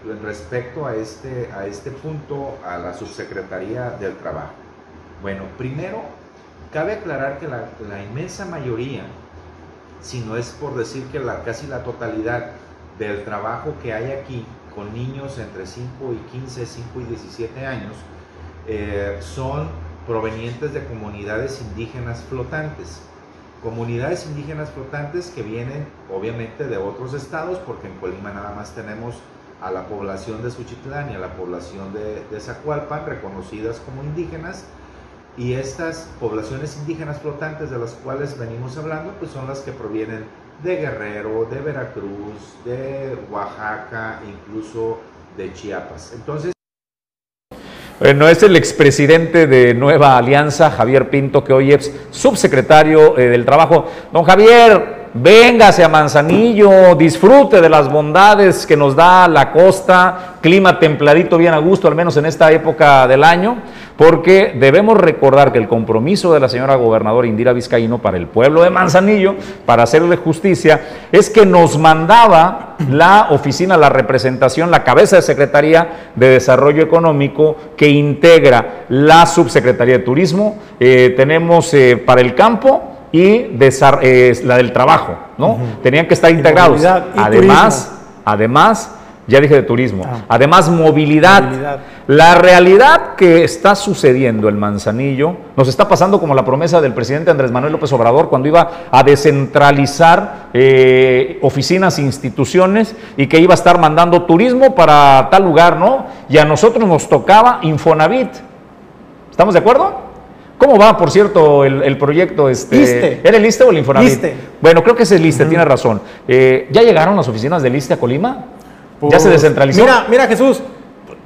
en, respecto a este, a este punto a la Subsecretaría del Trabajo? Bueno, primero, cabe aclarar que la, inmensa mayoría, si no es por decir que la, casi la totalidad del trabajo que hay aquí con niños entre 5 y 15, 5 y 17 años, eh, son provenientes de comunidades indígenas flotantes. Comunidades indígenas flotantes que vienen obviamente de otros estados, porque en Colima nada más tenemos a la población de Suchitlán y a la población de, de Zacualpan reconocidas como indígenas, y estas poblaciones indígenas flotantes de las cuales venimos hablando, pues son las que provienen de Guerrero, de Veracruz, de Oaxaca, incluso de Chiapas. Entonces, bueno, es el expresidente de Nueva Alianza, Javier Pinto, que hoy es subsecretario eh, del Trabajo. Don Javier, véngase a Manzanillo, disfrute de las bondades que nos da la costa, clima templadito, bien a gusto, al menos en esta época del año, porque debemos recordar que el compromiso de la señora gobernadora Indira Vizcaíno para el pueblo de Manzanillo, para hacerle justicia, es que nos mandaba la oficina, la representación, la cabeza de Secretaría de Desarrollo Económico que integra la Subsecretaría de Turismo, eh, tenemos eh, para el campo, y eh, la del trabajo, ¿no? Tenían que estar integrados. Además, además, ya dije de turismo, ah. además movilidad. La realidad que está sucediendo en Manzanillo nos está pasando como la promesa del presidente Andrés Manuel López Obrador cuando iba a descentralizar eh, oficinas e instituciones y que iba a estar mandando turismo para tal lugar, ¿no? Y a nosotros nos tocaba Infonavit. ¿Estamos de acuerdo? ¿Cómo va, por cierto, el, proyecto? Este, ¿Era el ISTE o el Infonavit? Bueno, creo que es el ISTE, tiene razón. Eh, ¿Ya llegaron las oficinas del ISTE a Colima? ¿Ya se pues, descentralizó? Mira, mira Jesús,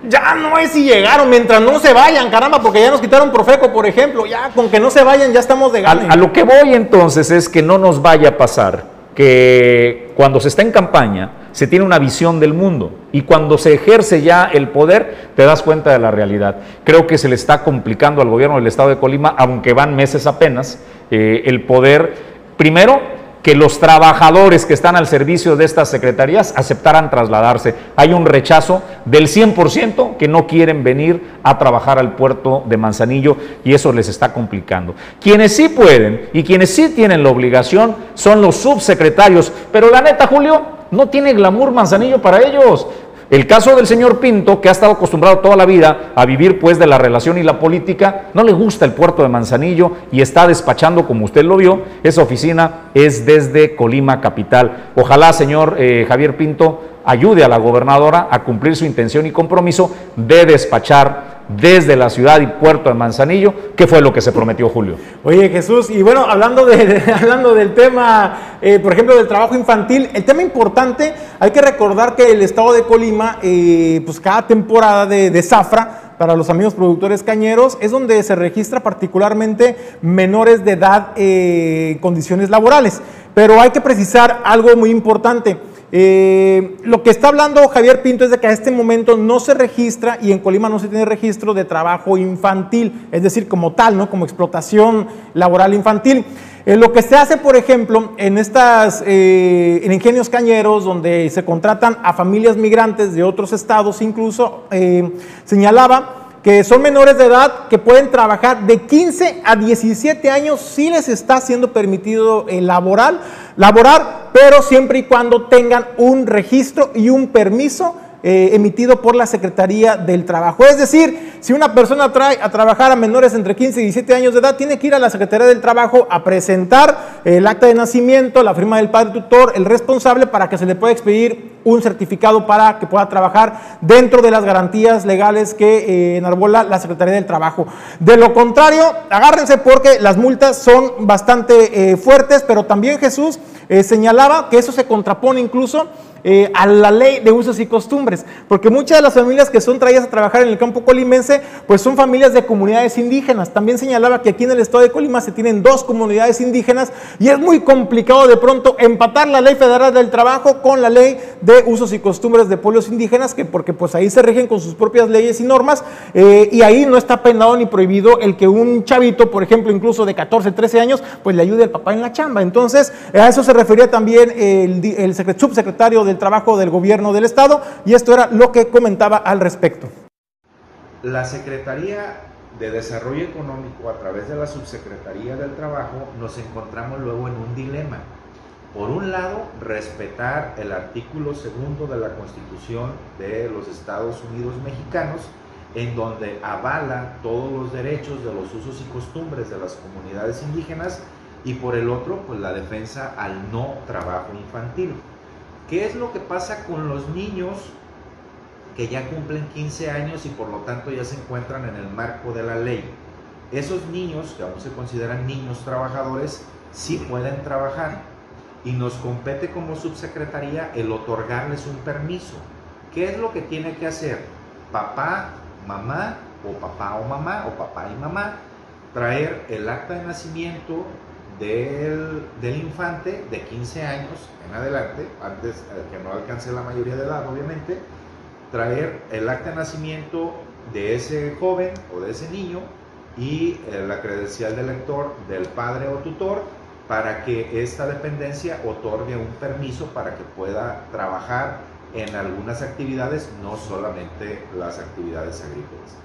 ya no es si llegaron, mientras no se vayan, caramba, porque ya nos quitaron Profeco, por ejemplo, ya con que no se vayan ya estamos de gana. a, lo que voy entonces es que no nos vaya a pasar que cuando se está en campaña se tiene una visión del mundo y cuando se ejerce ya el poder te das cuenta de la realidad. Creo que se le está complicando al gobierno del estado de Colima, aunque van meses apenas, eh, el poder, primero, que los trabajadores que están al servicio de estas secretarías aceptaran trasladarse. Hay un rechazo del 100% que no quieren venir a trabajar al puerto de Manzanillo y eso les está complicando. Quienes sí pueden y quienes sí tienen la obligación son los subsecretarios, pero la neta, Julio, no tiene glamour Manzanillo para ellos. El caso del señor Pinto, que ha estado acostumbrado toda la vida a vivir pues de la relación y la política, no le gusta el puerto de Manzanillo y está despachando, como usted lo vio, esa oficina es desde Colima Capital. Ojalá, señor eh, Javier Pinto, ayude a la gobernadora a cumplir su intención y compromiso de despachar desde la ciudad y puerto de Manzanillo, que fue lo que se prometió Julio. Oye Jesús, y bueno, hablando, de, [LAUGHS] hablando del tema, eh, por ejemplo, del trabajo infantil, el tema importante, hay que recordar que el estado de Colima, eh, pues cada temporada de, de zafra, para los amigos productores cañeros, es donde se registra particularmente menores de edad eh, en condiciones laborales. Pero hay que precisar algo muy importante. Eh, lo que está hablando Javier Pinto es de que a este momento no se registra y en Colima no se tiene registro de trabajo infantil, es decir, como tal, ¿no? Como explotación laboral infantil. Eh, lo que se hace, por ejemplo, en estas, eh, en ingenios cañeros, donde se contratan a familias migrantes de otros estados, incluso señalaba que son menores de edad que pueden trabajar de 15 a 17 años, si les está siendo permitido laboral, laborar, pero siempre y cuando tengan un registro y un permiso eh, emitido por la Secretaría del Trabajo. Es decir, si una persona trae a trabajar a menores entre 15 y 17 años de edad, tiene que ir a la Secretaría del Trabajo a presentar el acta de nacimiento, la firma del padre tutor, el responsable, para que se le pueda expedir un certificado para que pueda trabajar dentro de las garantías legales que eh, enarbola la Secretaría del Trabajo. De lo contrario, agárrense porque las multas son bastante eh, fuertes, pero también Jesús señalaba que eso se contrapone incluso eh, a la ley de usos y costumbres, porque muchas de las familias que son traídas a trabajar en el campo colimense, pues son familias de comunidades indígenas. También señalaba que aquí en el estado de Colima se tienen dos comunidades indígenas y es muy complicado de pronto empatar la ley federal del trabajo con la ley de usos y costumbres de pueblos indígenas, que porque pues ahí se rigen con sus propias leyes y normas eh, y ahí no está penado ni prohibido el que un chavito, por ejemplo, incluso de 14, 13 años, pues le ayude al papá en la chamba. Entonces, a eso se refería también el, el subsecretario de trabajo del gobierno del estado y esto era lo que comentaba al respecto. La Secretaría de Desarrollo Económico a través de la Subsecretaría del Trabajo nos encontramos luego en un dilema. Por un lado, respetar el artículo segundo de la Constitución de los Estados Unidos mexicanos, en donde avala todos los derechos de los usos y costumbres de las comunidades indígenas, y por el otro, pues la defensa al no trabajo infantil. ¿Qué es lo que pasa con los niños que ya cumplen 15 años y por lo tanto ya se encuentran en el marco de la ley? Esos niños, que aún se consideran niños trabajadores, sí pueden trabajar y nos compete como subsecretaría el otorgarles un permiso. ¿Qué es lo que tiene que hacer? Papá, mamá, o papá o mamá, o papá y mamá, traer el acta de nacimiento, del, infante de 15 años en adelante, antes que no alcance la mayoría de edad obviamente, traer el acta de nacimiento de ese joven o de ese niño y eh, la credencial del lector del padre o tutor para que esta dependencia otorgue un permiso para que pueda trabajar en algunas actividades, no solamente las actividades agrícolas.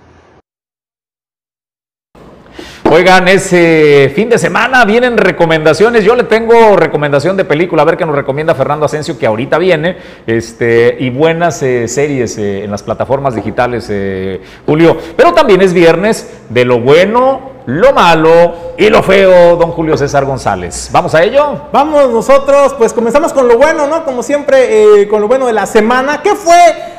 Oigan, ese fin de semana vienen recomendaciones. Yo le tengo recomendación de película, a ver qué nos recomienda Fernando Asensio, que ahorita viene, este, y buenas eh, series eh, en las plataformas digitales, eh, Julio. Pero también es viernes de lo bueno, lo malo y lo feo, don Julio César González. ¿Vamos a ello? Vamos nosotros, pues comenzamos con lo bueno, ¿no? Como siempre, con lo bueno de la semana. ¿Qué fue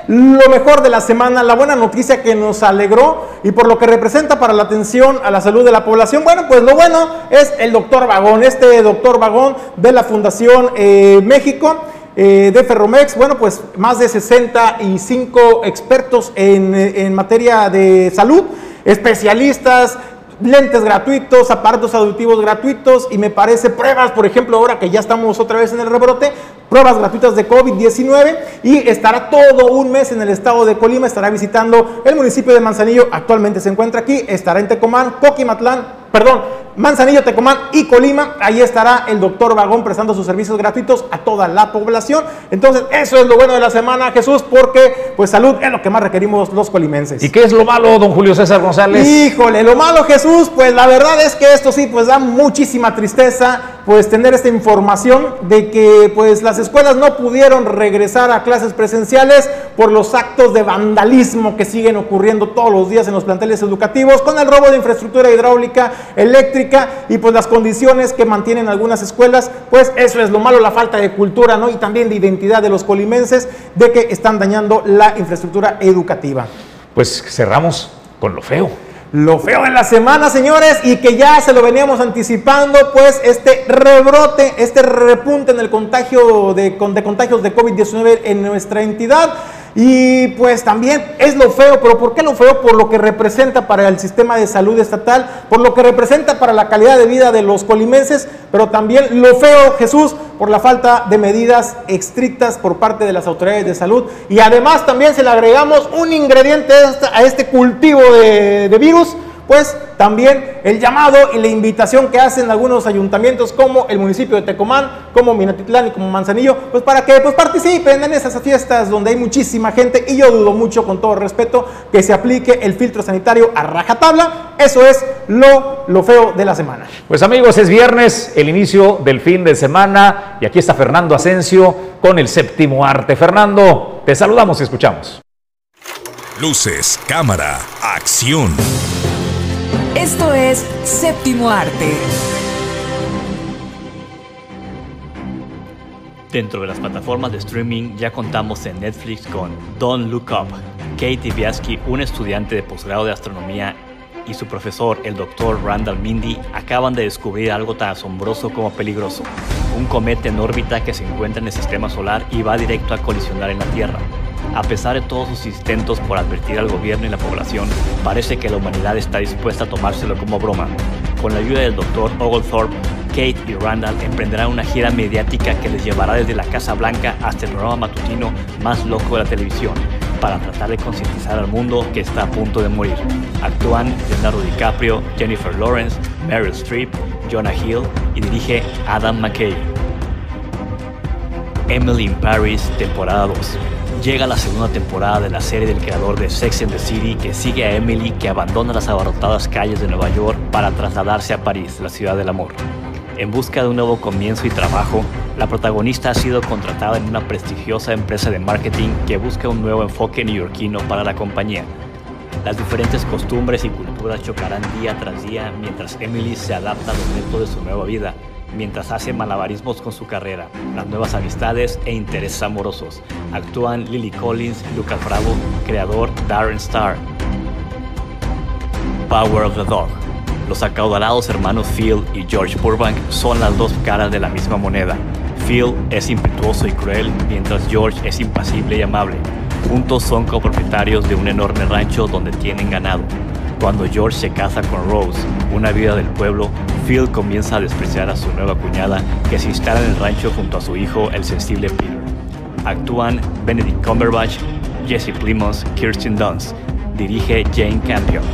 lo mejor de la semana? La buena noticia que nos alegró y por lo que representa para la atención a la salud de la población. Bueno, pues lo bueno es el doctor Vagón, este doctor Vagón de la Fundación eh, México. Eh, de Ferromex, bueno, pues más de 65 expertos en materia de salud, especialistas, lentes gratuitos, aparatos auditivos gratuitos y me parece pruebas, por ejemplo, ahora que ya estamos otra vez en el rebrote, pruebas gratuitas de COVID-19 y estará todo un mes en el estado de Colima, estará visitando el municipio de Manzanillo, actualmente se encuentra aquí, estará en Tecomán, Coquimatlán, perdón, Manzanillo, Tecomán y Colima. Ahí estará el doctor Vagón prestando sus servicios gratuitos a toda la población. Entonces, eso es lo bueno de la semana, Jesús, porque pues salud es lo que más requerimos los colimenses. ¿Y qué es lo malo, don Julio César González? Híjole, lo malo, Jesús, pues la verdad es que esto sí, pues da muchísima tristeza, pues tener esta información de que pues las escuelas no pudieron regresar a clases presenciales por los actos de vandalismo que siguen ocurriendo todos los días en los planteles educativos, con el robo de infraestructura hidráulica, eléctrica y pues las condiciones que mantienen algunas escuelas, pues eso es lo malo, la falta de cultura, ¿no? Y también de identidad de los colimenses de que están dañando la infraestructura educativa. Pues cerramos con lo feo. Lo feo de la semana, señores, y que ya se lo veníamos anticipando, pues este rebrote, este repunte en el contagio de, de contagios de COVID-19 en nuestra entidad. Y pues también es lo feo, pero ¿por qué lo feo? Por lo que representa para el sistema de salud estatal, por lo que representa para la calidad de vida de los colimenses, pero también lo feo, Jesús, por la falta de medidas estrictas por parte de las autoridades de salud. Y además también se le agregamos un ingrediente a este cultivo de, de virus pues también el llamado y la invitación que hacen algunos ayuntamientos como el municipio de Tecomán, como Minatitlán y como Manzanillo, pues para que pues participen en esas fiestas donde hay muchísima gente y yo dudo mucho con todo respeto que se aplique el filtro sanitario a rajatabla. Eso es lo, lo feo de la semana. Pues amigos, es viernes, el inicio del fin de semana y aquí está Fernando Asensio con el séptimo arte. Fernando, te saludamos y escuchamos. Luces, cámara, acción. Esto es Séptimo Arte. Dentro de las plataformas de streaming ya contamos en Netflix con Don't Look Up. Kate Biaski, un estudiante de posgrado de astronomía, y su profesor, el doctor Randall Mindy, acaban de descubrir algo tan asombroso como peligroso. Un cometa en órbita que se encuentra en el sistema solar y va directo a colisionar en la Tierra. A pesar de todos sus intentos por advertir al gobierno y la población, parece que la humanidad está dispuesta a tomárselo como broma. Con la ayuda del Dr. Oglethorpe, Kate y Randall emprenderán una gira mediática que les llevará desde la Casa Blanca hasta el programa matutino más loco de la televisión, para tratar de concientizar al mundo que está a punto de morir. Actúan Leonardo DiCaprio, Jennifer Lawrence, Meryl Streep, Jonah Hill y dirige Adam McKay. Emily in Paris, temporada 2. Llega la segunda temporada de la serie del creador de Sex and the City que sigue a Emily que abandona las abarrotadas calles de Nueva York para trasladarse a París, la ciudad del amor. En busca de un nuevo comienzo y trabajo, la protagonista ha sido contratada en una prestigiosa empresa de marketing que busca un nuevo enfoque neoyorquino para la compañía. Las diferentes costumbres y culturas chocarán día tras día mientras Emily se adapta a los retos de su nueva vida, mientras hace malabarismos con su carrera, las nuevas amistades e intereses amorosos. Actúan Lily Collins, Lucas Bravo, creador Darren Star. Power of the Dog. Los acaudalados hermanos Phil y George Burbank son las dos caras de la misma moneda. Phil es impetuoso y cruel, mientras George es impasible y amable. Juntos son copropietarios de un enorme rancho donde tienen ganado. Cuando George se casa con Rose, una viuda del pueblo, Phil comienza a despreciar a su nueva cuñada que se instala en el rancho junto a su hijo, el sensible Peter. Actúan Benedict Cumberbatch, Jesse Plimos, Kirsten Dunst. Dirige Jane Campion.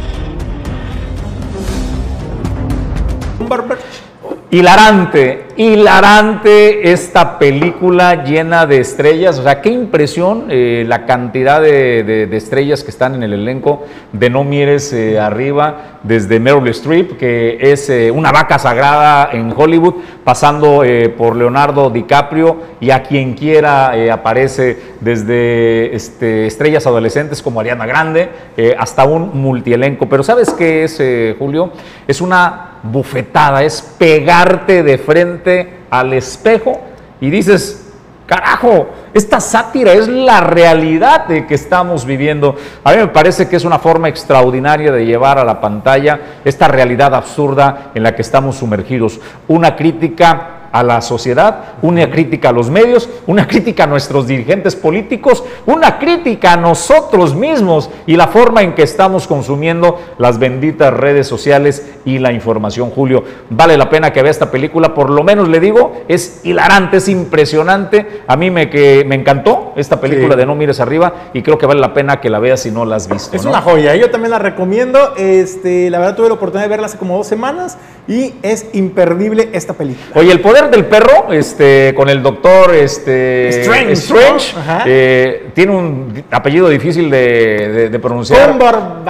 Hilarante, hilarante esta película llena de estrellas. O sea, qué impresión eh, la cantidad de, estrellas que están en el elenco de No Mires eh, Arriba, desde Meryl Streep, que es eh, una vaca sagrada en Hollywood, pasando por Leonardo DiCaprio y a quien quiera aparece desde este, estrellas adolescentes como Ariana Grande hasta un multielenco. Pero ¿sabes qué es, Julio? Es una bufetada, es pegarte de frente al espejo y dices, carajo, esta sátira es la realidad de que estamos viviendo. A mí me parece que es una forma extraordinaria de llevar a la pantalla esta realidad absurda en la que estamos sumergidos. Una crítica a la sociedad, una crítica a los medios, una crítica a nuestros dirigentes políticos, una crítica a nosotros mismos y la forma en que estamos consumiendo las benditas redes sociales y la información. Julio, vale la pena que vea esta película, por lo menos le digo, es hilarante, es impresionante. A mí me, que, me encantó esta película Sí. de No Mires Arriba y creo que vale la pena que la veas si no la has visto. Es ¿no? una joya, yo también la recomiendo. Este, la verdad tuve la oportunidad de verla hace como dos semanas y es imperdible esta película. Oye, el poder del perro, este, con el doctor este, Strange, Strange, eh, tiene un apellido difícil de, de- de pronunciar.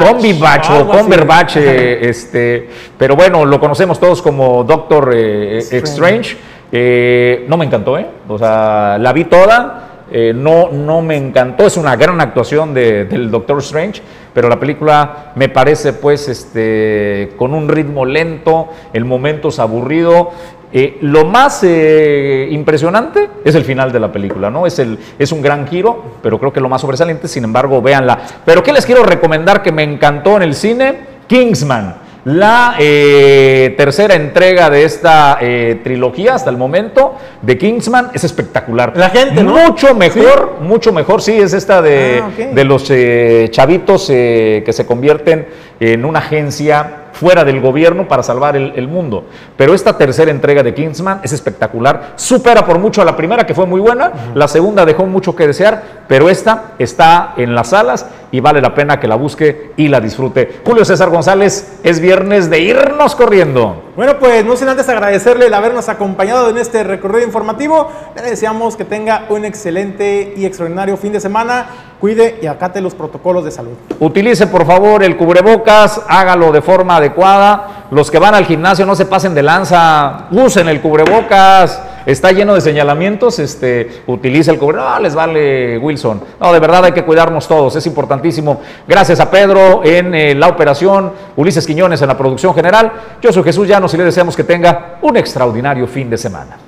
Cumberbatch o eh, este, pero bueno, lo conocemos todos como Doctor eh, Strange. No me encantó, ¿eh? O sea, la vi toda. Eh, no, no me encantó, es una gran actuación de- del Doctor Strange, pero la película me parece pues este, con un ritmo lento, en momentos aburrido. Eh, lo más eh, impresionante es el final de la película, ¿no? Es, el, es un gran giro, pero creo que lo más sobresaliente, sin embargo, véanla. Pero ¿qué les quiero recomendar que me encantó en el cine? Kingsman. La eh, tercera entrega de esta eh, trilogía hasta el momento de Kingsman es espectacular. La gente, ¿no? Mucho mejor, mucho mejor, sí, es esta de, Ah, de los eh, chavitos que se convierten en una agencia fuera del gobierno para salvar el, el mundo. Pero esta tercera entrega de Kingsman es espectacular, supera por mucho a la primera, que fue muy buena, la segunda dejó mucho que desear, pero esta está en las salas y vale la pena que la busque y la disfrute. Julio César González, es viernes de irnos corriendo. Bueno, pues no sin antes agradecerle el habernos acompañado en este recorrido informativo. Le deseamos que tenga un excelente y extraordinario fin de semana. Cuide y acate los protocolos de salud. Utilice por favor el cubrebocas, hágalo de forma adecuada. Los que van al gimnasio no se pasen de lanza, usen el cubrebocas. Está lleno de señalamientos, este, utilice el cubrebocas. No, les vale Wilson. No, de verdad hay que cuidarnos todos, es importantísimo. Gracias a Pedro en eh, la operación, Ulises Quiñones en la producción general. Yo soy Jesús Llanos y le deseamos que tenga un extraordinario fin de semana.